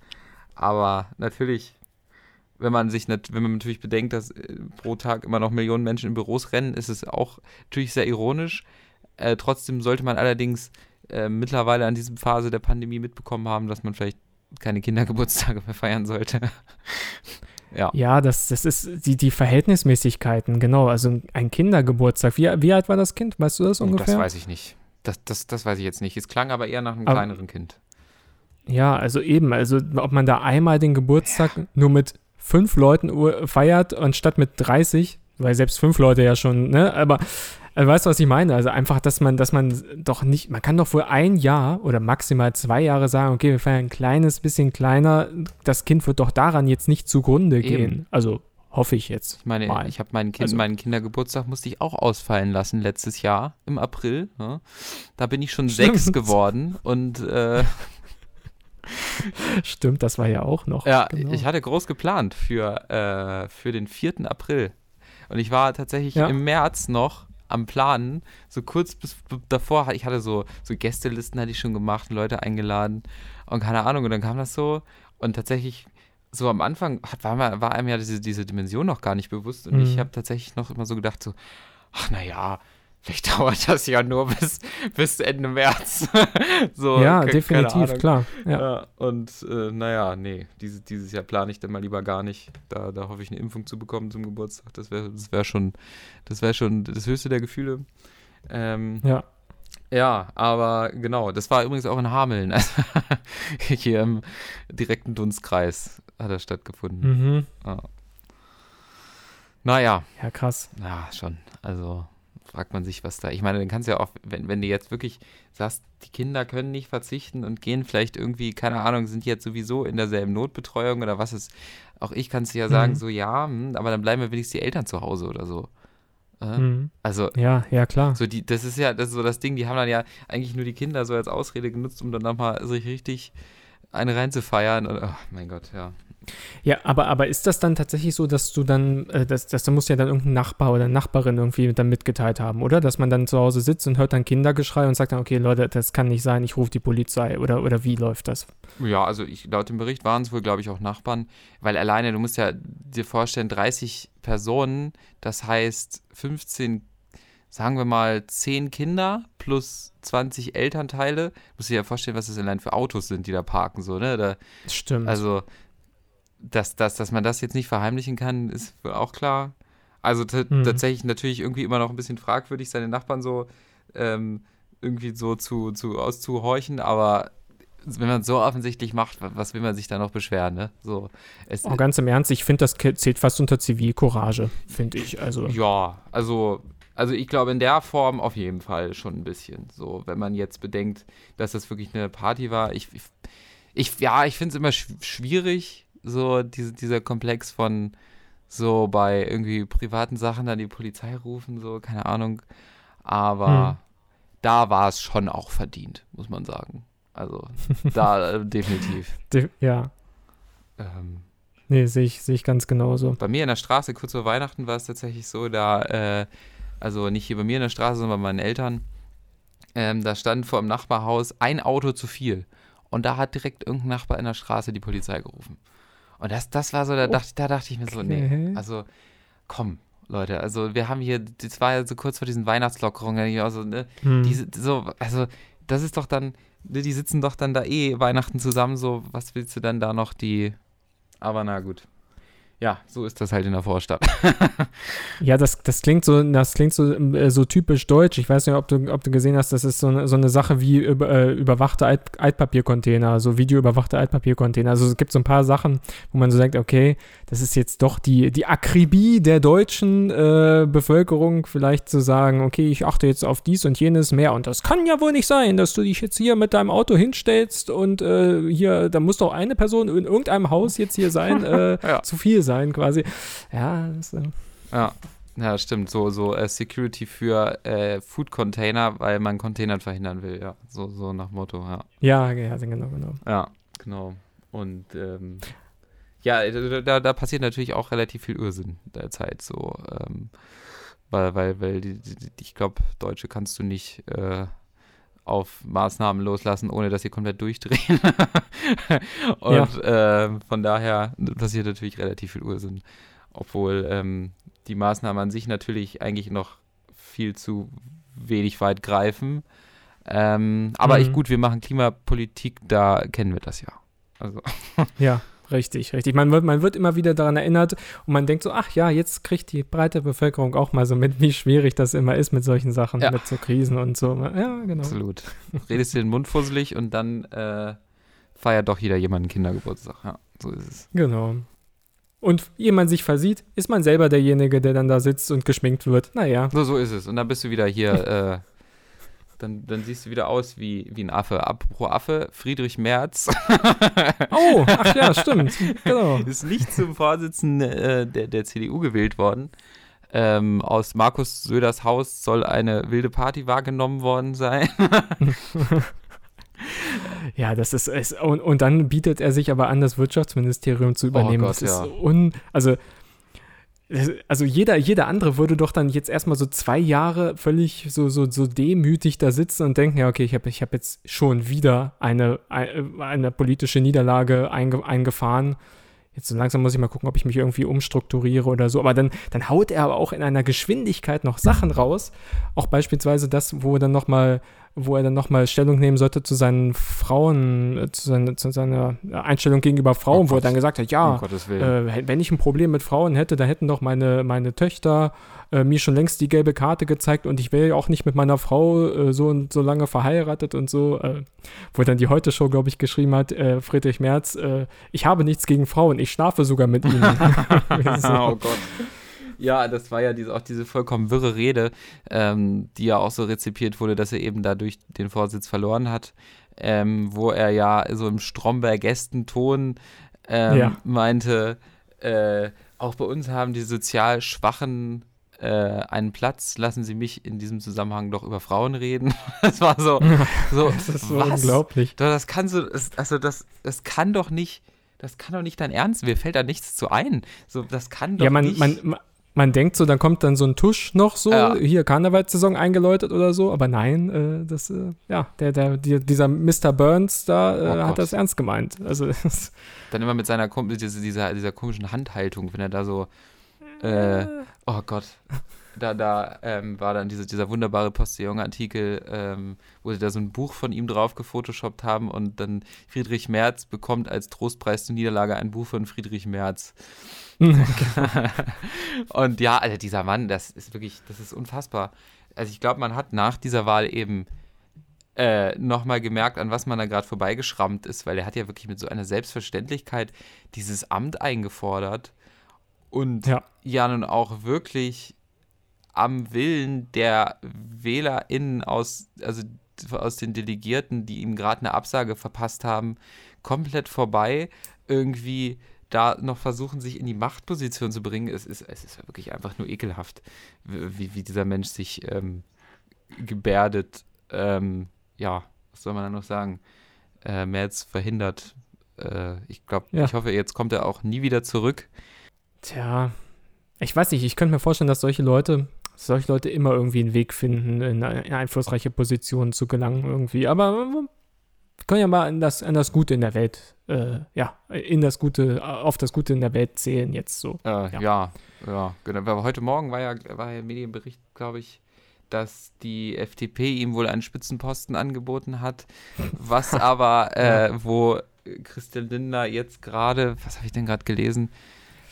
Aber natürlich, wenn man sich, nat- wenn man natürlich bedenkt, dass äh, pro Tag immer noch Millionen Menschen in Büros rennen, ist es auch natürlich sehr ironisch. Äh, trotzdem sollte man allerdings äh, mittlerweile an dieser Phase der Pandemie mitbekommen haben, dass man vielleicht keine Kindergeburtstage mehr feiern sollte. ja.
ja, das, das ist die, die Verhältnismäßigkeiten, genau. Also ein Kindergeburtstag. Wie, wie alt war das Kind? Weißt du das ungefähr?
Das weiß ich nicht. Das, das, das weiß ich jetzt nicht. Es klang aber eher nach einem
Aber-
kleineren Kind.
Ja, also eben, also ob man da einmal den Geburtstag nur mit fünf Leuten feiert, anstatt mit 30, weil selbst fünf Leute ja schon, ne, aber äh, weißt du, was ich meine? Also einfach, dass man, dass man doch nicht, man kann doch für ein Jahr oder maximal zwei Jahre sagen, okay, wir feiern ein kleines bisschen kleiner, das Kind wird doch daran jetzt nicht zugrunde
Eben.
gehen. Also hoffe ich jetzt.
Ich meine,
mal.
ich habe meinen, kind,
Also-
meinen Kindergeburtstag musste ich auch ausfallen lassen letztes Jahr im April. Ne? Da bin ich schon sechs
Stimmt.
geworden und äh,
Stimmt, das war ja auch noch.
ja,
genau.
ich hatte groß geplant für, äh, für den 4. April. Und ich war tatsächlich
Ja.
im März noch am Planen, so kurz bis davor, ich hatte so, so Gästelisten hatte ich schon gemacht, Leute eingeladen und keine Ahnung, und dann kam das so und tatsächlich so am Anfang hat, war, war einem ja diese, diese Dimension noch gar nicht bewusst und ich
Mhm.
habe tatsächlich noch immer so gedacht so, ach naja, vielleicht dauert das ja nur bis, bis Ende März. so,
ja, definitiv, klar. Ja.
Und äh, naja, nee, dieses, dieses Jahr plane ich dann mal lieber gar nicht. Da, da hoffe ich, eine Impfung zu bekommen zum Geburtstag. Das wäre das wär schon, das wäre schon das höchste der Gefühle. Ähm,
ja.
ja, aber genau, das war übrigens auch in Hameln. Also, hier im direkten Dunstkreis hat das stattgefunden.
Mhm.
Naja,
Ja, krass.
ja, schon. Also fragt man sich, was da. Ich meine, dann kannst du ja auch, wenn, wenn du jetzt wirklich sagst, die Kinder können nicht verzichten und gehen vielleicht irgendwie, keine Ahnung, sind jetzt sowieso in derselben Notbetreuung oder was ist. Auch ich kann es ja sagen,
Mhm.
so ja, hm, aber dann bleiben wir wenigstens die Eltern zu Hause oder so. Äh?
Mhm.
Also,
Ja, ja, klar.
so die, das ist ja, das ist so das Ding, die haben dann ja eigentlich nur die Kinder so als Ausrede genutzt, um dann nochmal sich richtig eine reinzufeiern. Und, oh mein Gott, ja.
Ja, aber, aber ist das dann tatsächlich so, dass du dann, äh, das, das, da muss ja dann irgendein Nachbar oder Nachbarin irgendwie dann mitgeteilt haben, oder? Dass man dann zu Hause sitzt und hört dann Kindergeschrei und sagt dann, okay, Leute, das kann nicht sein, ich rufe die Polizei oder, oder wie läuft das?
Ja, also ich, laut dem Bericht waren es wohl, glaube ich, auch Nachbarn, weil alleine, du musst ja dir vorstellen, 30 Personen, das heißt 15, sagen wir mal 10 Kinder plus 20 Elternteile. Du musst dir ja vorstellen, was das allein für Autos sind, die da parken, so, ne? Da,
Stimmt.
also, dass, dass, dass man das jetzt nicht verheimlichen kann, ist auch klar. Also
Mhm.
tatsächlich natürlich irgendwie immer noch ein bisschen fragwürdig, seine Nachbarn so ähm, irgendwie so zu, zu auszuhorchen, aber wenn man es so offensichtlich macht, wa- was will man sich da noch beschweren, ne? So, es,
oh, ganz im Ernst, ich finde, das zählt fast unter Zivilcourage, finde ich. Also,
Ja, also, also ich glaube in der Form auf jeden Fall schon ein bisschen. So, wenn man jetzt bedenkt, dass das wirklich eine Party war. Ich, ich, ich ja, ich finde es immer schw- schwierig, so diese, dieser Komplex von so bei irgendwie privaten Sachen dann die Polizei rufen, so, keine Ahnung. Aber
Hm.
da war es schon auch verdient, muss man sagen. Also, da äh, definitiv.
de- ja,
Ähm,
nee, sehe ich, sehe ich ganz genauso.
Bei mir in der Straße, kurz vor Weihnachten, war es tatsächlich so, da äh, Also nicht hier bei mir in der Straße, sondern bei meinen Eltern. Ähm, da stand vor dem Nachbarhaus ein Auto zu viel. Und da hat direkt irgendein Nachbar in der Straße die Polizei gerufen. Und das, das war so, da dachte, da dachte ich mir so, nee,
Okay.
also komm, Leute, also wir haben hier, das war ja so kurz vor diesen Weihnachtslockerungen, also, ne,
Hm.
diese, so, also das ist doch dann, ne, die sitzen doch dann da eh Weihnachten zusammen, so, was willst du dann da noch die, aber na gut. Ja, so ist das halt in der Vorstadt.
Ja, das, das klingt so, das klingt so, äh, so typisch deutsch. Ich weiß nicht, ob du, ob du gesehen hast, das ist so eine, so eine Sache wie über, äh, überwachte Alt, Altpapiercontainer, so videoüberwachte Altpapiercontainer. Also es gibt so ein paar Sachen, wo man so sagt, okay, das ist jetzt doch die, die Akribie der deutschen äh, Bevölkerung, vielleicht zu sagen, okay, ich achte jetzt auf dies und jenes mehr. Und das kann ja wohl nicht sein, dass du dich jetzt hier mit deinem Auto hinstellst und äh, hier, da muss doch eine Person in irgendeinem Haus jetzt hier sein, äh,
Ja.
zu viel sein quasi. Ja, das, äh,
Ja, ja, stimmt. So, so äh, Security für äh, Food Container, weil man Containern verhindern will, ja. So, so nach Motto, ja.
Ja, ja, genau, genau.
Ja, genau. Und ähm, ja, da, da passiert natürlich auch relativ viel Irrsinn derzeit so. Ähm, weil, weil, weil die, die, die, ich glaube, Deutsche kannst du nicht äh, auf Maßnahmen loslassen, ohne dass sie komplett durchdrehen. Und ähm, von daher passiert natürlich relativ viel Ursinn. Obwohl ähm, die Maßnahmen an sich natürlich eigentlich noch viel zu wenig weit greifen. Ähm, aber
Mhm.
ich, gut, wir machen Klimapolitik, da kennen wir das ja. Also,
Ja, richtig, richtig. Man wird, man wird immer wieder daran erinnert und man denkt so, ach ja, jetzt kriegt die breite Bevölkerung auch mal so mit, wie schwierig das immer ist mit solchen Sachen,
Ja.
mit so Krisen und so. Ja, genau.
absolut. Redest dir den Mund fusselig und dann äh, feiert doch jeder jemanden Kindergeburtstag. Ja, so ist es.
Genau. Und ehe man sich versieht, ist man selber derjenige, der dann da sitzt und geschminkt wird. Naja.
So, so ist es. Und dann bist du wieder hier, äh, dann, dann siehst du wieder aus wie, wie ein Affe. Apropos Affe, Friedrich Merz
Oh, ach ja, stimmt. Genau.
ist nicht zum Vorsitzenden äh, der, der CDU gewählt worden. Ähm, aus Markus Söders Haus soll eine wilde Party wahrgenommen worden sein.
Ja, das ist es. Und, und dann bietet er sich aber an, das Wirtschaftsministerium zu übernehmen.
Oh Gott,
das ist
ja.
un. Also. Also jeder, jeder andere würde doch dann jetzt erstmal so zwei Jahre völlig so, so, so demütig da sitzen und denken, ja, okay, ich habe ich hab jetzt schon wieder eine, eine, politische Niederlage einge, eingefahren. Jetzt so langsam muss ich mal gucken, ob ich mich irgendwie umstrukturiere oder so. Aber dann, dann haut er aber auch in einer Geschwindigkeit noch Sachen raus. Auch beispielsweise das, wo dann noch mal, wo er dann noch mal Stellung nehmen sollte zu seinen Frauen, äh, zu, seine, zu seiner Einstellung gegenüber Frauen,
Oh
wo er dann gesagt hat, ja,
Willen.
äh, wenn ich ein Problem mit Frauen hätte, da hätten doch meine, meine Töchter äh, mir schon längst die gelbe Karte gezeigt und ich wäre ja auch nicht mit meiner Frau äh, so und so lange verheiratet und so. Äh, wo dann die Heute-Show, glaube ich, geschrieben hat, äh, Friedrich Merz, ich habe nichts gegen Frauen, ich schlafe sogar mit ihnen. so.
oh Gott. Ja, das war ja diese, auch diese vollkommen wirre Rede, ähm, die ja auch so rezipiert wurde, dass er eben dadurch den Vorsitz verloren hat, ähm, wo er ja so im Stromberg-Ton ähm,
Ja.
meinte, äh, auch bei uns haben die sozial Schwachen äh, einen Platz, lassen Sie mich in diesem Zusammenhang doch über Frauen reden. Das war so, so
Das ist so
was?
unglaublich.
Das kann so, also das, das kann doch nicht, das kann doch nicht dein Ernst. Mir fällt da nichts zu ein. So, das kann doch
Ja, man,
nicht.
man, man, man denkt so, dann kommt dann so ein Tusch noch so,
Ja.
hier Karnevalssaison eingeläutet oder so, aber nein, äh, das, äh, ja, der, der, die, dieser Mr. Burns da äh,
Oh
hat das ernst gemeint. Also,
Dann immer mit seiner kom- diese, dieser, dieser komischen Handhaltung, wenn er da so, äh, oh Gott. Da, da ähm, war dann diese, dieser wunderbare Postillon-Artikel, ähm, wo sie da so ein Buch von ihm drauf gefotoshoppt haben und dann Friedrich Merz bekommt als Trostpreis zur Niederlage ein Buch von Friedrich Merz. und ja, also dieser Mann, das ist wirklich, das ist unfassbar. Also ich glaube, man hat nach dieser Wahl eben äh, nochmal gemerkt, an was man da gerade vorbeigeschrammt ist, weil er hat ja wirklich mit so einer Selbstverständlichkeit dieses Amt eingefordert und
Ja.
ja, nun auch wirklich am Willen der WählerInnen aus, also aus den Delegierten, die ihm gerade eine Absage verpasst haben, komplett vorbei irgendwie da noch versuchen, sich in die Machtposition zu bringen. Es ist, es ist wirklich einfach nur ekelhaft, wie, wie dieser Mensch sich ähm, gebärdet. Ähm, ja, was soll man da noch sagen? Äh, Merz verhindert. Äh, ich glaube,
Ja.
ich hoffe, jetzt kommt er auch nie wieder zurück.
Tja, ich weiß nicht, ich könnte mir vorstellen, dass solche Leute solche Leute immer irgendwie einen Weg finden, in eine einflussreiche Position zu gelangen irgendwie. Aber wir können ja mal an das, an das Gute in der Welt, äh, ja, in das Gute, auf das Gute in der Welt zählen jetzt so.
Äh, ja. ja, ja, genau. Aber heute Morgen war ja, war ja Medienbericht, glaube ich, dass die FDP ihm wohl einen Spitzenposten angeboten hat, was aber, äh, wo Christian Lindner jetzt gerade, was habe ich denn gerade gelesen?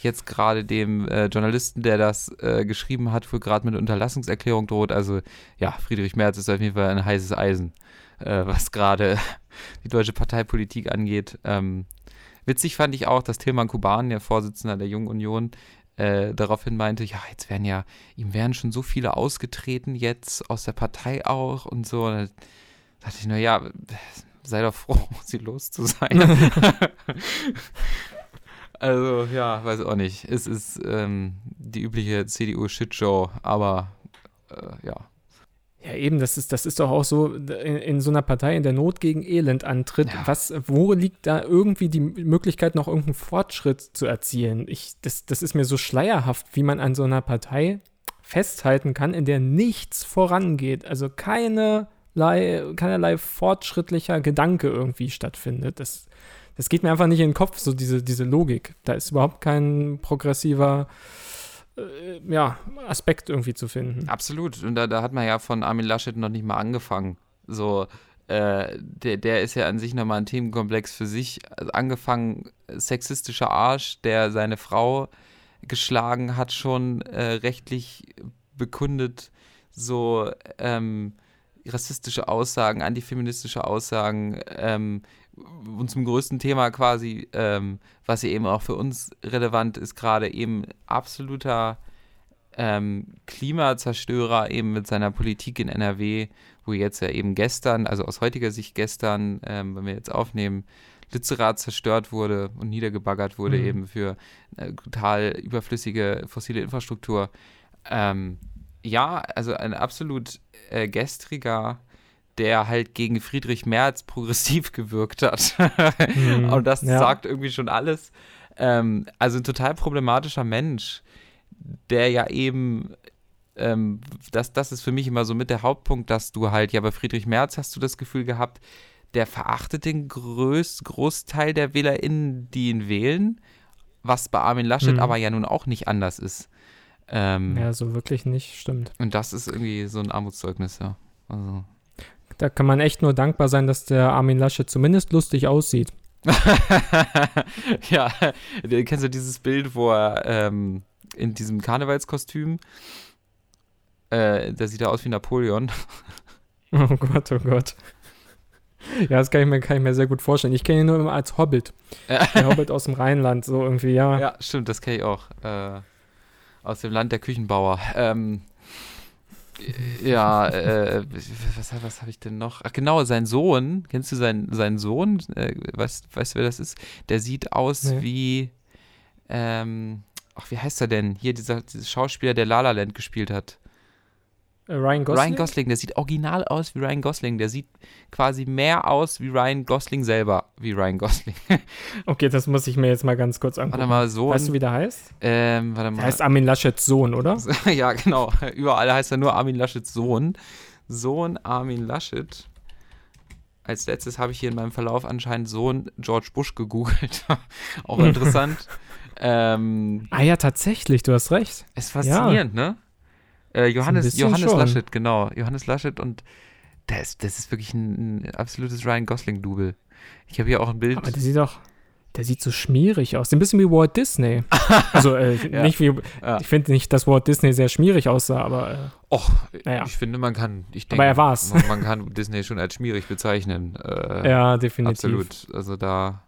Jetzt gerade dem äh, Journalisten, der das äh, geschrieben hat, wohl gerade mit Unterlassungserklärung droht. Also ja, Friedrich Merz ist auf jeden Fall ein heißes Eisen, äh, was gerade die deutsche Parteipolitik angeht. Ähm, witzig fand ich auch, dass Tilman Kuban, der Vorsitzender der Jungen Union, äh, daraufhin meinte, ja, jetzt werden ja, ihm werden schon so viele ausgetreten jetzt aus der Partei auch und so. Und da dachte ich, naja, sei doch froh, sie los zu sein. also, ja, weiß auch nicht. Es ist ähm, die übliche CDU-Shitshow, aber äh, ja.
Ja, eben, das ist, das ist doch auch so in, in, so einer Partei, in der Not gegen Elend antritt. Ja. Was, wo liegt da irgendwie die Möglichkeit, noch irgendeinen Fortschritt zu erzielen? Ich, das, das ist mir so schleierhaft, wie man an so einer Partei festhalten kann, in der nichts vorangeht. Also keine keinerlei fortschrittlicher Gedanke irgendwie stattfindet. Das, das geht mir einfach nicht in den Kopf, so diese, diese Logik. Da ist überhaupt kein progressiver ja, Aspekt irgendwie zu finden.
Absolut. Und da, da hat man ja von Armin Laschet noch nicht mal angefangen. So, äh, der, der ist ja an sich nochmal ein Themenkomplex für sich. Also angefangen, sexistischer Arsch, der seine Frau geschlagen hat, schon äh, rechtlich bekundet, so, ähm, rassistische Aussagen, antifeministische Aussagen ähm, und zum größten Thema quasi, ähm, was ja eben auch für uns relevant ist, gerade eben absoluter ähm, Klimazerstörer eben mit seiner Politik in NRW, wo jetzt ja eben gestern, also aus heutiger Sicht gestern, ähm, wenn wir jetzt aufnehmen, Lützerath zerstört wurde und niedergebaggert wurde mhm. eben für äh, total überflüssige fossile Infrastruktur. Ähm, ja, also ein absolut äh, gestriger, der halt gegen Friedrich Merz progressiv gewirkt hat. mhm, Und das ja. sagt irgendwie schon alles. Ähm, also ein total problematischer Mensch, der ja eben, ähm, das, das ist für mich immer so mit der Hauptpunkt, dass du halt, ja, bei Friedrich Merz hast du das Gefühl gehabt, der verachtet den Groß, Großteil der WählerInnen, die ihn wählen, was bei Armin Laschet mhm. aber ja nun auch nicht anders ist.
Ähm, ja, so wirklich nicht, stimmt.
Und das ist irgendwie so ein Armutszeugnis, ja. Also.
Da kann man echt nur dankbar sein, dass der Armin Laschet zumindest lustig aussieht.
ja, kennst du dieses Bild, wo er ähm, in diesem Karnevalskostüm, äh, da sieht er aus wie Napoleon.
oh Gott, oh Gott. Ja, das kann ich, mir, kann ich mir sehr gut vorstellen. Ich kenne ihn nur immer als Hobbit. Der Hobbit aus dem Rheinland, so irgendwie, ja.
Ja, stimmt, das kenne ich auch. Äh, aus dem Land der Küchenbauer. Ähm, ja, äh, was, was habe ich denn noch? Ach genau, sein Sohn, kennst du seinen, seinen Sohn? Äh, weißt, weißt du, wer das ist? Der sieht aus nee. wie, ähm, ach, wie heißt er denn? Hier, dieser, dieser Schauspieler, der La La Land gespielt hat.
Äh, Ryan Gosling?
Ryan Gosling, der sieht original aus wie Ryan Gosling. Der sieht quasi mehr aus wie Ryan Gosling selber, wie Ryan Gosling.
okay, das muss ich mir jetzt mal ganz kurz angucken.
Warte mal, Sohn.
Weißt du, wie der heißt?
Ähm, warte mal.
Der heißt Armin Laschets Sohn, oder?
ja, genau. Überall heißt er nur Armin Laschets Sohn. Sohn Armin Laschet. Als letztes habe ich hier in meinem Verlauf anscheinend Sohn George Bush gegoogelt. Auch interessant. ähm,
ah ja, tatsächlich, du hast recht.
Ist faszinierend, ja. ne? Äh, Johannes, Johannes Laschet, genau. Johannes Laschet und ist, das ist wirklich ein, ein absolutes Ryan Gosling-Double. Ich habe hier auch ein Bild.
Aber der sieht doch, der sieht so schmierig aus. Ein bisschen wie Walt Disney. also äh, ja. nicht wie, ja. ich finde nicht, dass Walt Disney sehr schmierig aussah, aber. Äh,
Och, naja. ich finde, man kann, ich denke,
aber er war's.
Man, man kann Disney schon als schmierig bezeichnen. Äh,
ja, definitiv.
Absolut. Also da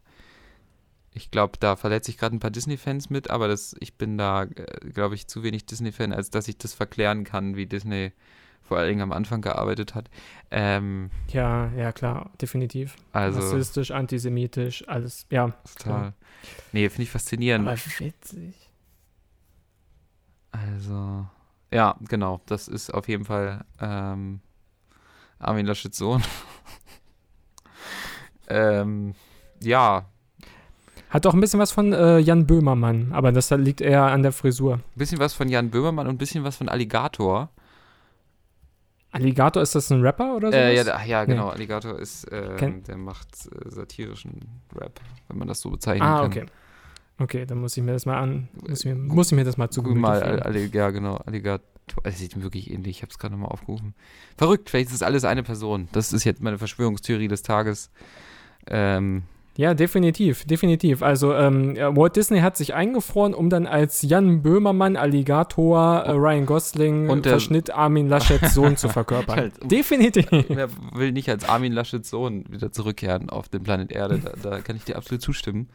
ich glaube, da verletze ich gerade ein paar Disney-Fans mit, aber das, ich bin da, äh, glaube ich, zu wenig Disney-Fan, als dass ich das verklären kann, wie Disney vor allen Dingen am Anfang gearbeitet hat. Ähm,
ja, ja, klar, definitiv.
Also,
Rassistisch, antisemitisch, alles, ja.
Total. Klar. Nee, finde ich faszinierend.
Aber witzig.
Also, ja, genau, das ist auf jeden Fall ähm, Armin Laschets Sohn. ähm, ja,
Hat auch ein bisschen was von äh, Jan Böhmermann, aber das liegt eher an der Frisur.
Ein bisschen was von Jan Böhmermann und ein bisschen was von Alligator.
Alligator, ist das ein Rapper oder so?
Äh, ja, ja, genau. Alligator ist, äh, der macht äh, satirischen Rap, wenn man das so bezeichnen
Ah,
kann.
okay. Okay, dann muss ich mir das mal an. Muss ich mir, muss ich mir das mal zu
Guck mal, All- ja, genau, Alligator. Es sieht wirklich ähnlich. Ich habe es gerade nochmal aufgerufen. Verrückt, vielleicht ist es alles eine Person. Das ist jetzt meine Verschwörungstheorie des Tages. Ähm,
Ja, definitiv, definitiv. Also ähm, ja, Walt Disney hat sich eingefroren, um dann als Jan Böhmermann, Alligator, äh, Ryan Gosling,
Und der-
Verschnitt Armin Laschets Sohn zu verkörpern.
Halt,
definitiv.
wer will nicht als Armin Laschets Sohn wieder zurückkehren auf den Planet Erde? Da, da kann ich dir absolut zustimmen.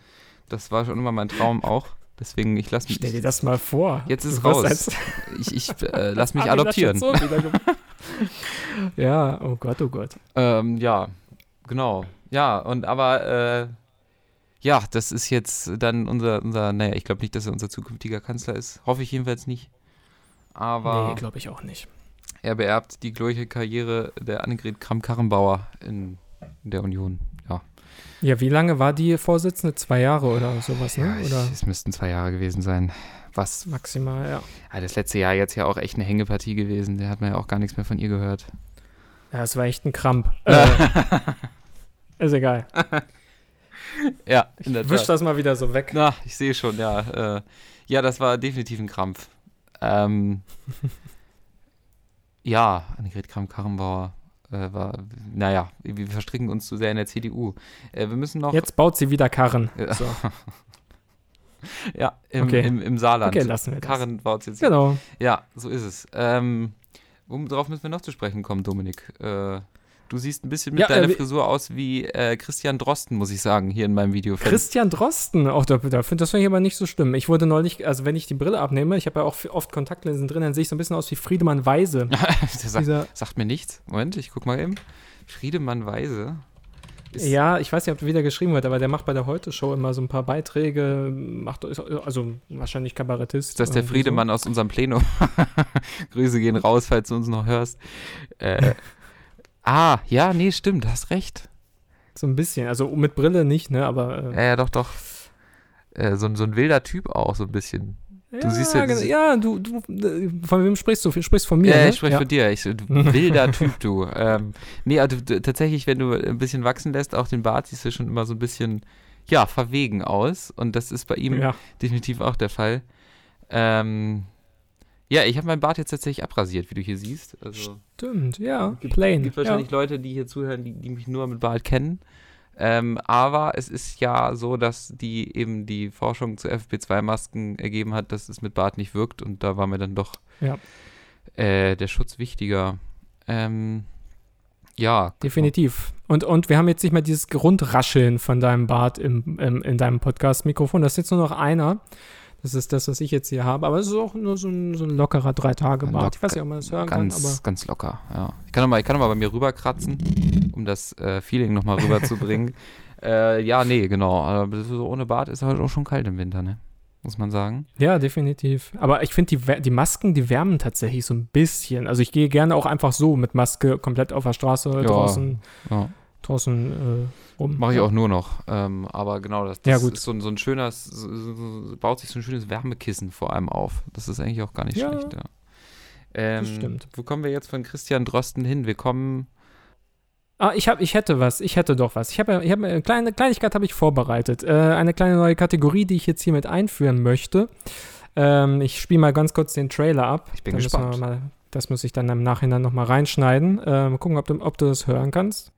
Das war schon immer mein Traum auch. Deswegen, ich lasse mich.
Stell dir das mal vor.
Jetzt ist raus.
als
Ich, ich äh, lass mich
Armin
adoptieren.
Sohn ja, oh Gott, oh Gott.
Ähm, ja, genau. Ja, und aber, äh, ja, das ist jetzt dann unser, unser naja, ich glaube nicht, dass er unser zukünftiger Kanzler ist. Hoffe ich jedenfalls nicht. Aber
nee, glaube ich auch nicht.
er beerbt die glorreiche Karriere der Annegret Kramp-Karrenbauer in, in der Union. Ja,
Ja, wie lange war die Vorsitzende? Zwei Jahre oder sowas,
ja
ne?
ich,
Oder
es müssten zwei Jahre gewesen sein. Was,
maximal, ja.
ah, das letzte Jahr jetzt ja auch echt eine Hängepartie gewesen. Da hat man ja auch gar nichts mehr von ihr gehört.
Ja, es war echt ein Krampf. Äh, ist egal.
ja, in der
Wisch
Tat.
das mal wieder so weg.
Na, ich sehe schon, ja. Äh, ja, das war definitiv ein Krampf. Ähm, ja, Annegret Kramp-Karrenbauer äh, war, naja, wir verstricken uns zu sehr in der CDU. Äh, wir müssen noch,
Jetzt baut sie wieder Karren.
Ja.
So.
ja, im,
Okay.
im, im Saarland.
Okay, lassen wir das.
Karren baut jetzt.
Genau.
Ja, so ist es. Ähm, worauf müssen wir noch zu sprechen kommen, Dominik? Äh, du siehst ein bisschen mit
Ja, äh,
deiner Frisur aus wie äh, Christian Drosten, muss ich sagen, hier in meinem Video.
Christian Drosten, auch da, da finde ich aber nicht so schlimm. Ich wurde neulich, also wenn ich die Brille abnehme, ich habe ja auch oft Kontaktlinsen drin, dann sehe ich so ein bisschen aus wie Friedemann Weise.
Der sagt,
Dieser,
sagt mir nichts. Moment, ich guck mal eben. Friedemann Weise. Ist-
ja, ich weiß nicht, ob wieder geschrieben wird, aber der macht bei der Heute-Show immer so ein paar Beiträge, macht also wahrscheinlich Kabarettist.
Ist das der
irgendwie
Friedemann aus unserem Plenum? Grüße gehen raus, falls du uns noch hörst. Äh, ah, ja, nee, stimmt, hast recht.
So, ein bisschen, also mit Brille nicht, ne, aber.
Ja, ja, doch, doch. Äh, so, ein- so ein wilder Typ auch, so ein bisschen.
ja,
siehst ja
genau. ja, du, du, äh, von wem sprichst du? Du sprichst von mir,
ja,
ne?
ich spreche von dir. Ich, du wilder Typ, du. Ähm, nee, also du, tatsächlich, wenn du ein bisschen wachsen lässt, auch den Bart, siehst du schon immer so ein bisschen, ja, verwegen aus. Und das ist bei ihm
Ja,
definitiv auch der Fall. Ähm, ja, ich habe meinen Bart jetzt tatsächlich abrasiert, wie du hier siehst. Also
stimmt, ja.
gibt,
Plain.
gibt wahrscheinlich Leute, die hier zuhören, die, die mich nur mit Bart kennen. Ähm, aber es ist ja so, dass die eben die Forschung zu FP2-Masken ergeben hat, dass es mit Bart nicht wirkt und da war mir dann doch
Ja.
äh, der Schutz wichtiger. Ähm, ja,
Definitiv. Und, und wir haben jetzt nicht mehr dieses Grundrascheln von deinem Bart im, im, in deinem Podcast-Mikrofon. Das ist jetzt nur noch einer. Das ist das, was ich jetzt hier habe. Aber es ist auch nur so ein, so ein lockerer Drei-Tage-Bart. Ich weiß nicht, ob man das hören kann, aber.
ganz, ganz locker. Ja. Ich kann noch mal, ich kann noch bei mir rüberkratzen, um das äh, Feeling noch mal rüberzubringen. äh, ja, nee, genau. So ohne Bart ist halt auch schon kalt im Winter, ne? Muss man sagen.
Ja, definitiv. Aber ich finde, die, die Masken, die wärmen tatsächlich so ein bisschen. Also ich gehe gerne auch einfach so mit Maske komplett auf der Straße draußen,
Ja.
Draußen äh, rum.
Mache ich auch nur noch. Ähm, aber genau, das, das
Ja, gut.
ist so, ein- so ein schönes, so, so, baut sich so ein schönes Wärmekissen vor allem auf. Das ist eigentlich auch gar nicht
Ja,
schlecht, ja. Ähm,
stimmt.
Wo kommen wir jetzt von Christian Drosten hin? Wir kommen.
Ah, ich, hab, ich hätte was. Ich hätte doch was. Ich habe ich hab, eine kleine Kleinigkeit habe ich vorbereitet. Äh, eine kleine neue Kategorie, die ich jetzt hiermit einführen möchte. Ähm, ich spiele mal ganz kurz den Trailer ab.
Ich bin
Da müssen wir
gespannt.
Mal, das muss ich dann im Nachhinein nochmal reinschneiden. Äh, mal gucken, ob du, ob du das hören kannst.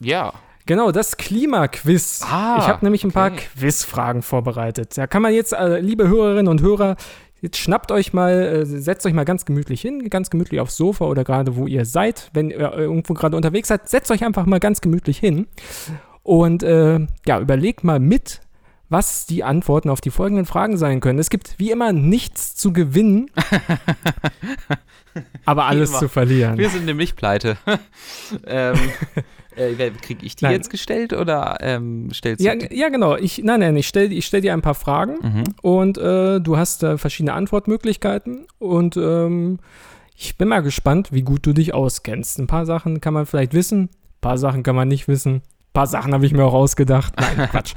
Ja.
Genau, das Klimaquiz.
Ah,
ich habe nämlich ein paar
okay.
Quizfragen vorbereitet. Da kann man jetzt, äh, liebe Hörerinnen und Hörer, jetzt schnappt euch mal, äh, setzt euch mal ganz gemütlich hin, ganz gemütlich aufs Sofa oder gerade wo ihr seid. Wenn ihr irgendwo gerade unterwegs seid, setzt euch einfach mal ganz gemütlich hin und äh, ja, überlegt mal mit, was die Antworten auf die folgenden Fragen sein können. Es gibt wie immer nichts zu gewinnen, aber alles zu verlieren.
Wir sind nämlich pleite. ähm, äh, Kriege ich die
Nein.
jetzt gestellt oder ähm, stellst
Ja,
du die?
ja, genau. Ich, nein, nein, ich stelle ich stell dir ein paar Fragen
Mhm.
und äh, du hast äh, verschiedene Antwortmöglichkeiten und ähm, ich bin mal gespannt, wie gut du dich auskennst. Ein paar Sachen kann man vielleicht wissen, ein paar Sachen kann man nicht wissen. Ein paar Sachen habe ich mir auch ausgedacht. Nein, Quatsch.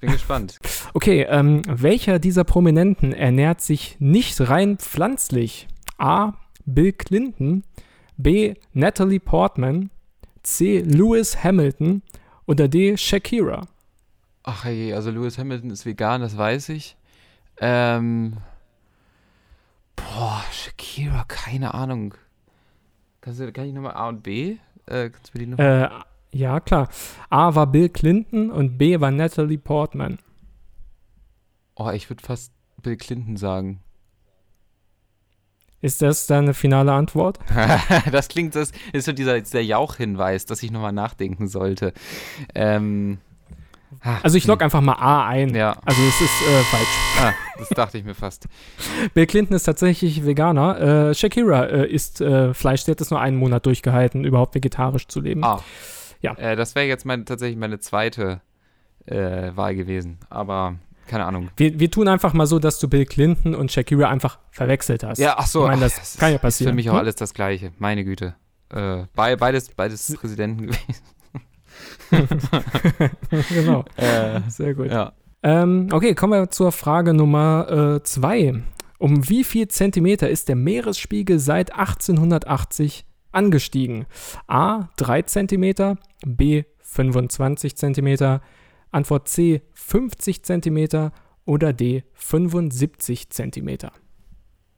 Bin gespannt.
Okay, ähm, welcher dieser Prominenten ernährt sich nicht rein pflanzlich? A. Bill Clinton, B. Natalie Portman, C. Lewis Hamilton oder D. Shakira?
Ach je, also Lewis Hamilton ist vegan, das weiß ich. Ähm, boah, Shakira, keine Ahnung. Kannst du, kann ich nochmal A und B? Äh, kannst du mir die noch?
Äh, ja, klar. A war Bill Clinton und B war Natalie Portman.
Oh, ich würde fast Bill Clinton sagen.
Ist das deine finale Antwort?
das klingt, das ist so dieser, dieser Jauch-Hinweis, dass ich nochmal nachdenken sollte. Ähm, ah,
Also ich logge einfach mal A ein.
Ja,
Also es ist äh, falsch.
ah, das dachte ich mir fast.
Bill Clinton ist tatsächlich Veganer. Äh, Shakira äh, isst äh, Fleisch. Sie hat es nur einen Monat durchgehalten, überhaupt vegetarisch zu leben.
Ah.
Ja.
Äh, das wäre jetzt mein, tatsächlich meine zweite äh, Wahl gewesen. Aber keine Ahnung.
Wir, wir tun einfach mal so, dass du Bill Clinton und Shakira einfach verwechselt hast.
Ja, ach so.
Ich meine,
ach,
das kann ja
Ist für
passieren.
mich auch
Hm?
alles das Gleiche. Meine Güte. Äh, bei, beides, beides Präsidenten gewesen.
genau.
Äh,
Sehr gut.
ja.
Ähm, okay, kommen wir zur Frage Nummer 2. um wie viel Zentimeter ist der Meeresspiegel seit 1880 angestiegen? A. 3 Zentimeter, B. 25 Zentimeter, Antwort C. 50 Zentimeter oder D. 75 Zentimeter.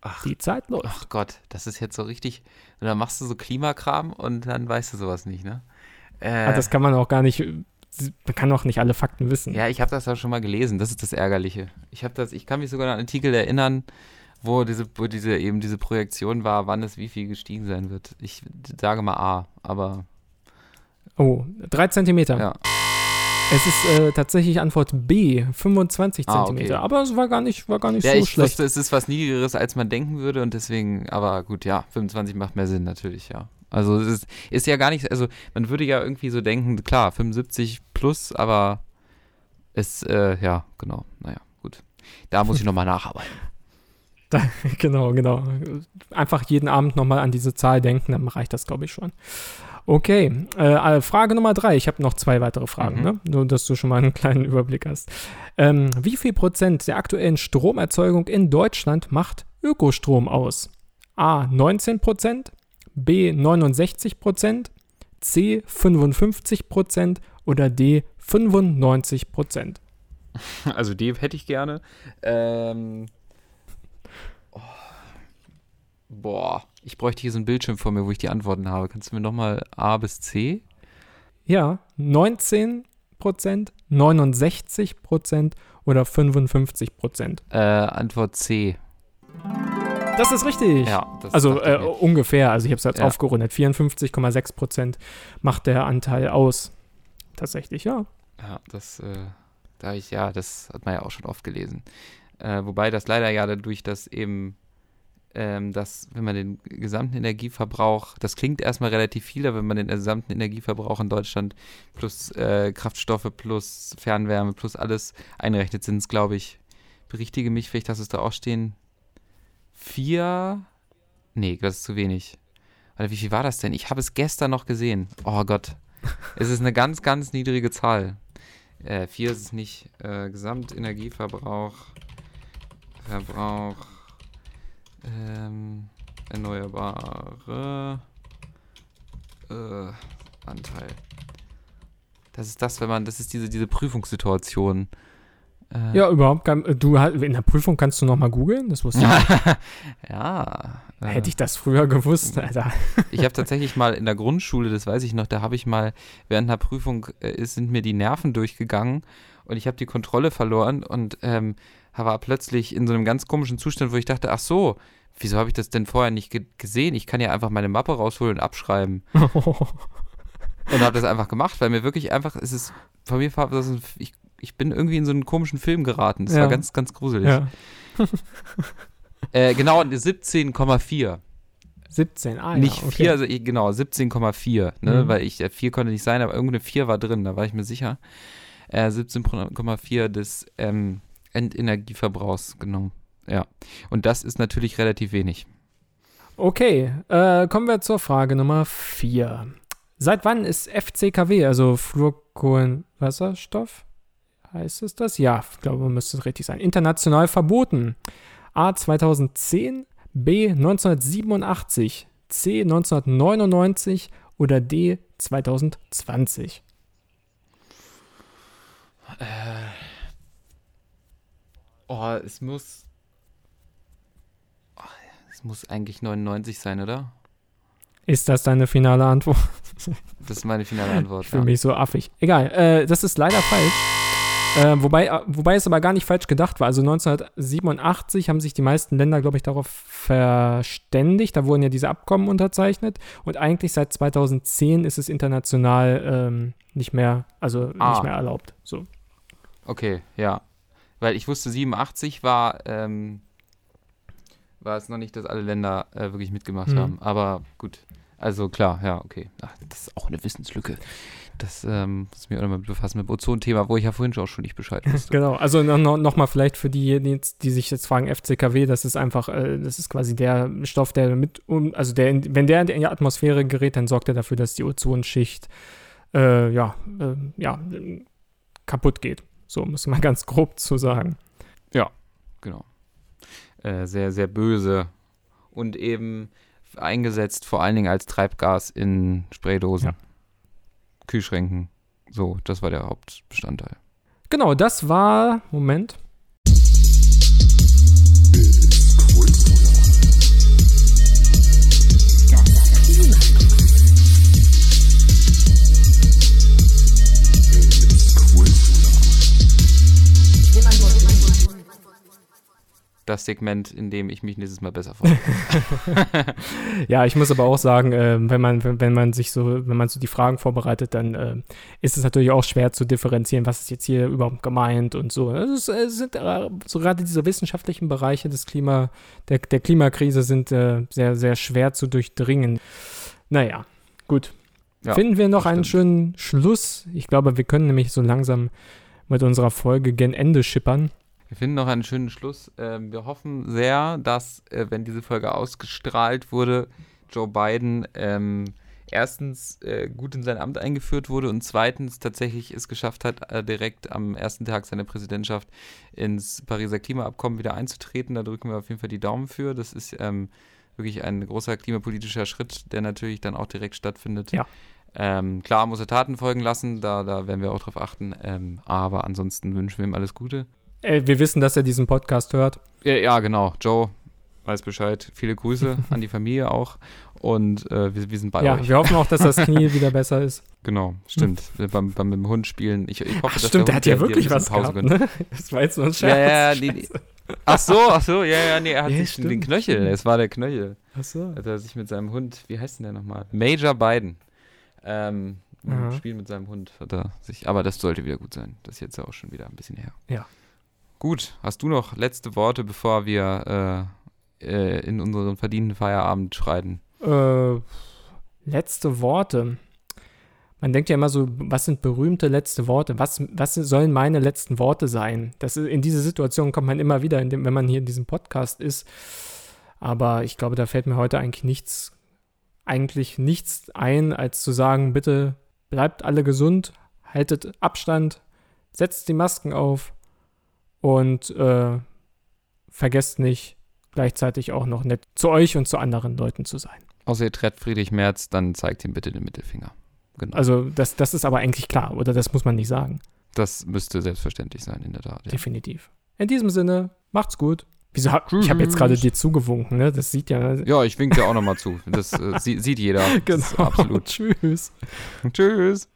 Ach.
Die Zeit läuft.
Ach Gott, das ist jetzt so richtig. Und dann machst du so Klimakram und dann weißt du sowas nicht, ne? Äh,
Ah, das kann man auch gar nicht, man kann auch nicht alle Fakten wissen.
ja, ich habe das ja schon mal gelesen. Das ist das Ärgerliche. Ich habe das, ich kann mich sogar an einen Artikel erinnern, wo diese, wo diese eben diese Projektion war, wann es wie viel gestiegen sein wird. Ich sage mal A, aber
Oh, 3 Zentimeter.
ja.
Es ist äh, tatsächlich Antwort B, 25
Ah,
Zentimeter.
okay.
Aber es war gar nicht, war gar nicht
Ja,
so
ich
schlecht.
wusste, es ist was Niedrigeres, als man denken würde und deswegen, aber gut, ja, 25 macht mehr Sinn, natürlich, ja. Also es ist, ist ja gar nicht, also man würde ja irgendwie so denken, klar, 75 plus, aber es, äh, ja, genau, naja, gut. Da muss ich nochmal nacharbeiten.
Da, genau, genau. Einfach jeden Abend nochmal an diese Zahl denken, dann reicht das, glaube ich, schon. Okay, äh, Frage Nummer drei. Ich habe noch zwei weitere Fragen,
Mhm.
ne? nur dass du schon mal einen kleinen Überblick hast. Ähm, wie viel Prozent der aktuellen Stromerzeugung in Deutschland macht Ökostrom aus? A 19 Prozent, B 69 Prozent, C 55 Prozent oder D 95 Prozent?
Also die hätte ich gerne. Ähm, oh, boah, ich bräuchte hier so einen Bildschirm vor mir, wo ich die Antworten habe. Kannst du mir nochmal A bis C?
Ja, 19 Prozent, 69 Prozent oder 55 Prozent.
Äh, Antwort C.
Das ist richtig.
Ja, das
Also äh, ungefähr, also ich habe es jetzt
Ja.
aufgerundet. 54,6 Prozent macht der Anteil aus. Tatsächlich, ja.
Ja, das, äh, da ich, ja, das hat man ja auch schon oft gelesen. Äh, wobei das leider ja dadurch, dass eben, ähm, dass, wenn man den gesamten Energieverbrauch, das klingt erstmal relativ viel, aber wenn man den gesamten Energieverbrauch in Deutschland plus äh, Kraftstoffe plus Fernwärme plus alles einrechnet, sind es, glaube ich, berichtige mich, vielleicht du es da auch stehen, vier, nee, das ist zu wenig. Oder wie viel war das denn? Ich habe es gestern noch gesehen. Oh Gott. Es ist eine ganz, ganz niedrige Zahl. Äh, vier ist es nicht. Äh, Gesamtenergieverbrauch. Verbrauch. Ähm, erneuerbare. Äh, Anteil. Das ist das, wenn man, das ist diese, diese Prüfungssituation. Äh,
Ja, überhaupt kein, äh, du ha- in der Prüfung kannst du noch mal googeln, das wusste ich.
ja. äh,
Hätte ich das früher gewusst, Alter.
Ich habe tatsächlich mal in der Grundschule, das weiß ich noch, da habe ich mal während einer Prüfung äh, sind mir die Nerven durchgegangen und ich habe die Kontrolle verloren und ähm, war plötzlich in so einem ganz komischen Zustand, wo ich dachte, ach so, wieso habe ich das denn vorher nicht ge gesehen? Ich kann ja einfach meine Mappe rausholen und abschreiben. Und habe das einfach gemacht, weil mir wirklich einfach, es ist, von mir war das, ein- ich ich bin irgendwie in so einen komischen Film geraten. Das
Ja.
war ganz, ganz gruselig.
Ja.
Äh, genau, 17,4.
17, ah
nicht
ja, okay.
4, also ich- genau, 17,4. Ne?
Mhm.
Weil ich, äh, 4 konnte nicht sein, aber irgendeine 4 war drin, da war ich mir sicher. Äh, 17,4 des ähm, Endenergieverbrauchs genommen. Ja. Und das ist natürlich relativ wenig.
Okay, äh, kommen wir zur Frage Nummer 4. Seit wann ist FCKW, also Fluorkohlenwasserstoff, heißt es das? Ja, ich glaube, müsste es richtig sein. International verboten. A 2010, B 1987, C 1999 oder D 2020.
Oh, es muss. Oh, es muss eigentlich 99 sein, oder?
Ist das deine finale Antwort?
Das ist meine finale Antwort.
Ich fühle mich so affig. Egal, äh, das ist leider falsch. Äh, wobei, wobei es aber gar nicht falsch gedacht war. Also 1987 haben sich die meisten Länder, glaube ich, darauf verständigt. Da wurden ja diese Abkommen unterzeichnet. Und eigentlich seit 2010 ist es international ähm, nicht mehr, also
Ah.
nicht mehr erlaubt. So.
Okay, ja. Weil ich wusste, 87 war, ähm, war es noch nicht, dass alle Länder äh, wirklich mitgemacht
Mhm.
haben. Aber gut. Also klar, ja, okay. Ach, das ist auch eine Wissenslücke. Das ähm, muss ich mich auch nochmal befassen mit dem Ozon-Thema, wo ich ja vorhin schon auch schon nicht Bescheid wusste.
Genau, also noch, noch, vielleicht für die, die, sich jetzt fragen, FCKW, das ist einfach, äh, das ist quasi der Stoff, der mit, um, also der, in- wenn der in die Atmosphäre gerät, dann sorgt er dafür, dass die Ozonschicht, äh, ja, äh, ja, kaputt geht. So muss man ganz grob zu sagen.
genau. Äh, sehr, sehr böse. Und eben eingesetzt vor allen Dingen als Treibgas in Spraydosen,
Ja.
Kühlschränken. So, das war der Hauptbestandteil.
Genau, das war, Moment.
Das Segment, in dem ich mich nächstes Mal besser vorbereite.
Ja, ich muss aber auch sagen, äh, wenn man, wenn, wenn man sich so, wenn man so die Fragen vorbereitet, dann äh, ist es natürlich auch schwer zu differenzieren, was ist jetzt hier überhaupt gemeint und so. Es es sind äh, so gerade diese wissenschaftlichen Bereiche des Klima, der, der Klimakrise sind äh, sehr, sehr schwer zu durchdringen. Naja, gut.
Ja,
Finden wir noch einen schönen Schluss. Ich glaube, wir können nämlich so langsam mit unserer Folge gen Ende schippern.
Wir finden noch einen schönen Schluss. Ähm, wir hoffen sehr, dass, äh, wenn diese Folge ausgestrahlt wurde, Joe Biden ähm, erstens äh, gut in sein Amt eingeführt wurde und zweitens tatsächlich es geschafft hat, äh, direkt am ersten Tag seiner Präsidentschaft ins Pariser Klimaabkommen wieder einzutreten. Da drücken wir auf jeden Fall die Daumen für. Das ist ähm, wirklich ein großer klimapolitischer Schritt, der natürlich dann auch direkt stattfindet.
Ja.
Ähm, klar muss er Taten folgen lassen, da, da werden wir auch drauf achten. Ähm, aber ansonsten wünschen wir ihm alles Gute.
Äh, wir wissen, dass er diesen Podcast hört.
Ja, ja, genau. Joe weiß Bescheid. Viele Grüße an die Familie auch. Und äh, wir, wir sind bei
ja,
euch.
wir hoffen auch, dass das Knie wieder besser ist.
Genau, stimmt. beim, beim mit dem Hund spielen. Ich, ich hoffe,
Ach,
dass
stimmt, der
Hund
hat ja wirklich was
Pause
gehabt, ne? Das war jetzt nur ein
Ja,
Scherz.
ja, ja, nee. Ach so, ach so, ja, ja, nee, er hat
Ja,
sich
stimmt,
den Knöchel.
stimmt.
Es war der Knöchel.
Ach so.
Hat er sich mit seinem Hund, wie heißt denn der nochmal? Major Biden. Ähm, Spiel mit seinem Hund hat er sich, aber das sollte wieder gut sein. Das ist jetzt ja auch schon wieder ein bisschen her.
Ja.
Gut, hast du noch letzte Worte, bevor wir äh, äh, in unseren verdienten Feierabend schreiten?
Äh, letzte Worte. Man denkt ja immer so, was sind berühmte letzte Worte? Was, was sollen meine letzten Worte sein? Das ist, in diese Situation kommt man immer wieder, indem, wenn man hier in diesem Podcast ist. Aber ich glaube, da fällt mir heute eigentlich nichts, eigentlich nichts ein, als zu sagen, bitte bleibt alle gesund, haltet Abstand, setzt die Masken auf und äh, vergesst nicht, gleichzeitig auch noch nett zu euch und zu anderen Leuten zu sein.
Außer ihr tret Friedrich Merz, dann zeigt ihm bitte den Mittelfinger. Genau.
Also das, das ist aber eigentlich klar, oder das muss man nicht sagen.
das müsste selbstverständlich sein, in der Tat. Ja.
Definitiv. In diesem Sinne, macht's gut. Wieso hab, ich habe jetzt gerade dir zugewunken, ne? Das sieht ja.
Ja, ich winke dir auch nochmal zu. Das äh, sie, sieht jeder.
Genau.
absolut.
Tschüss.
Tschüss.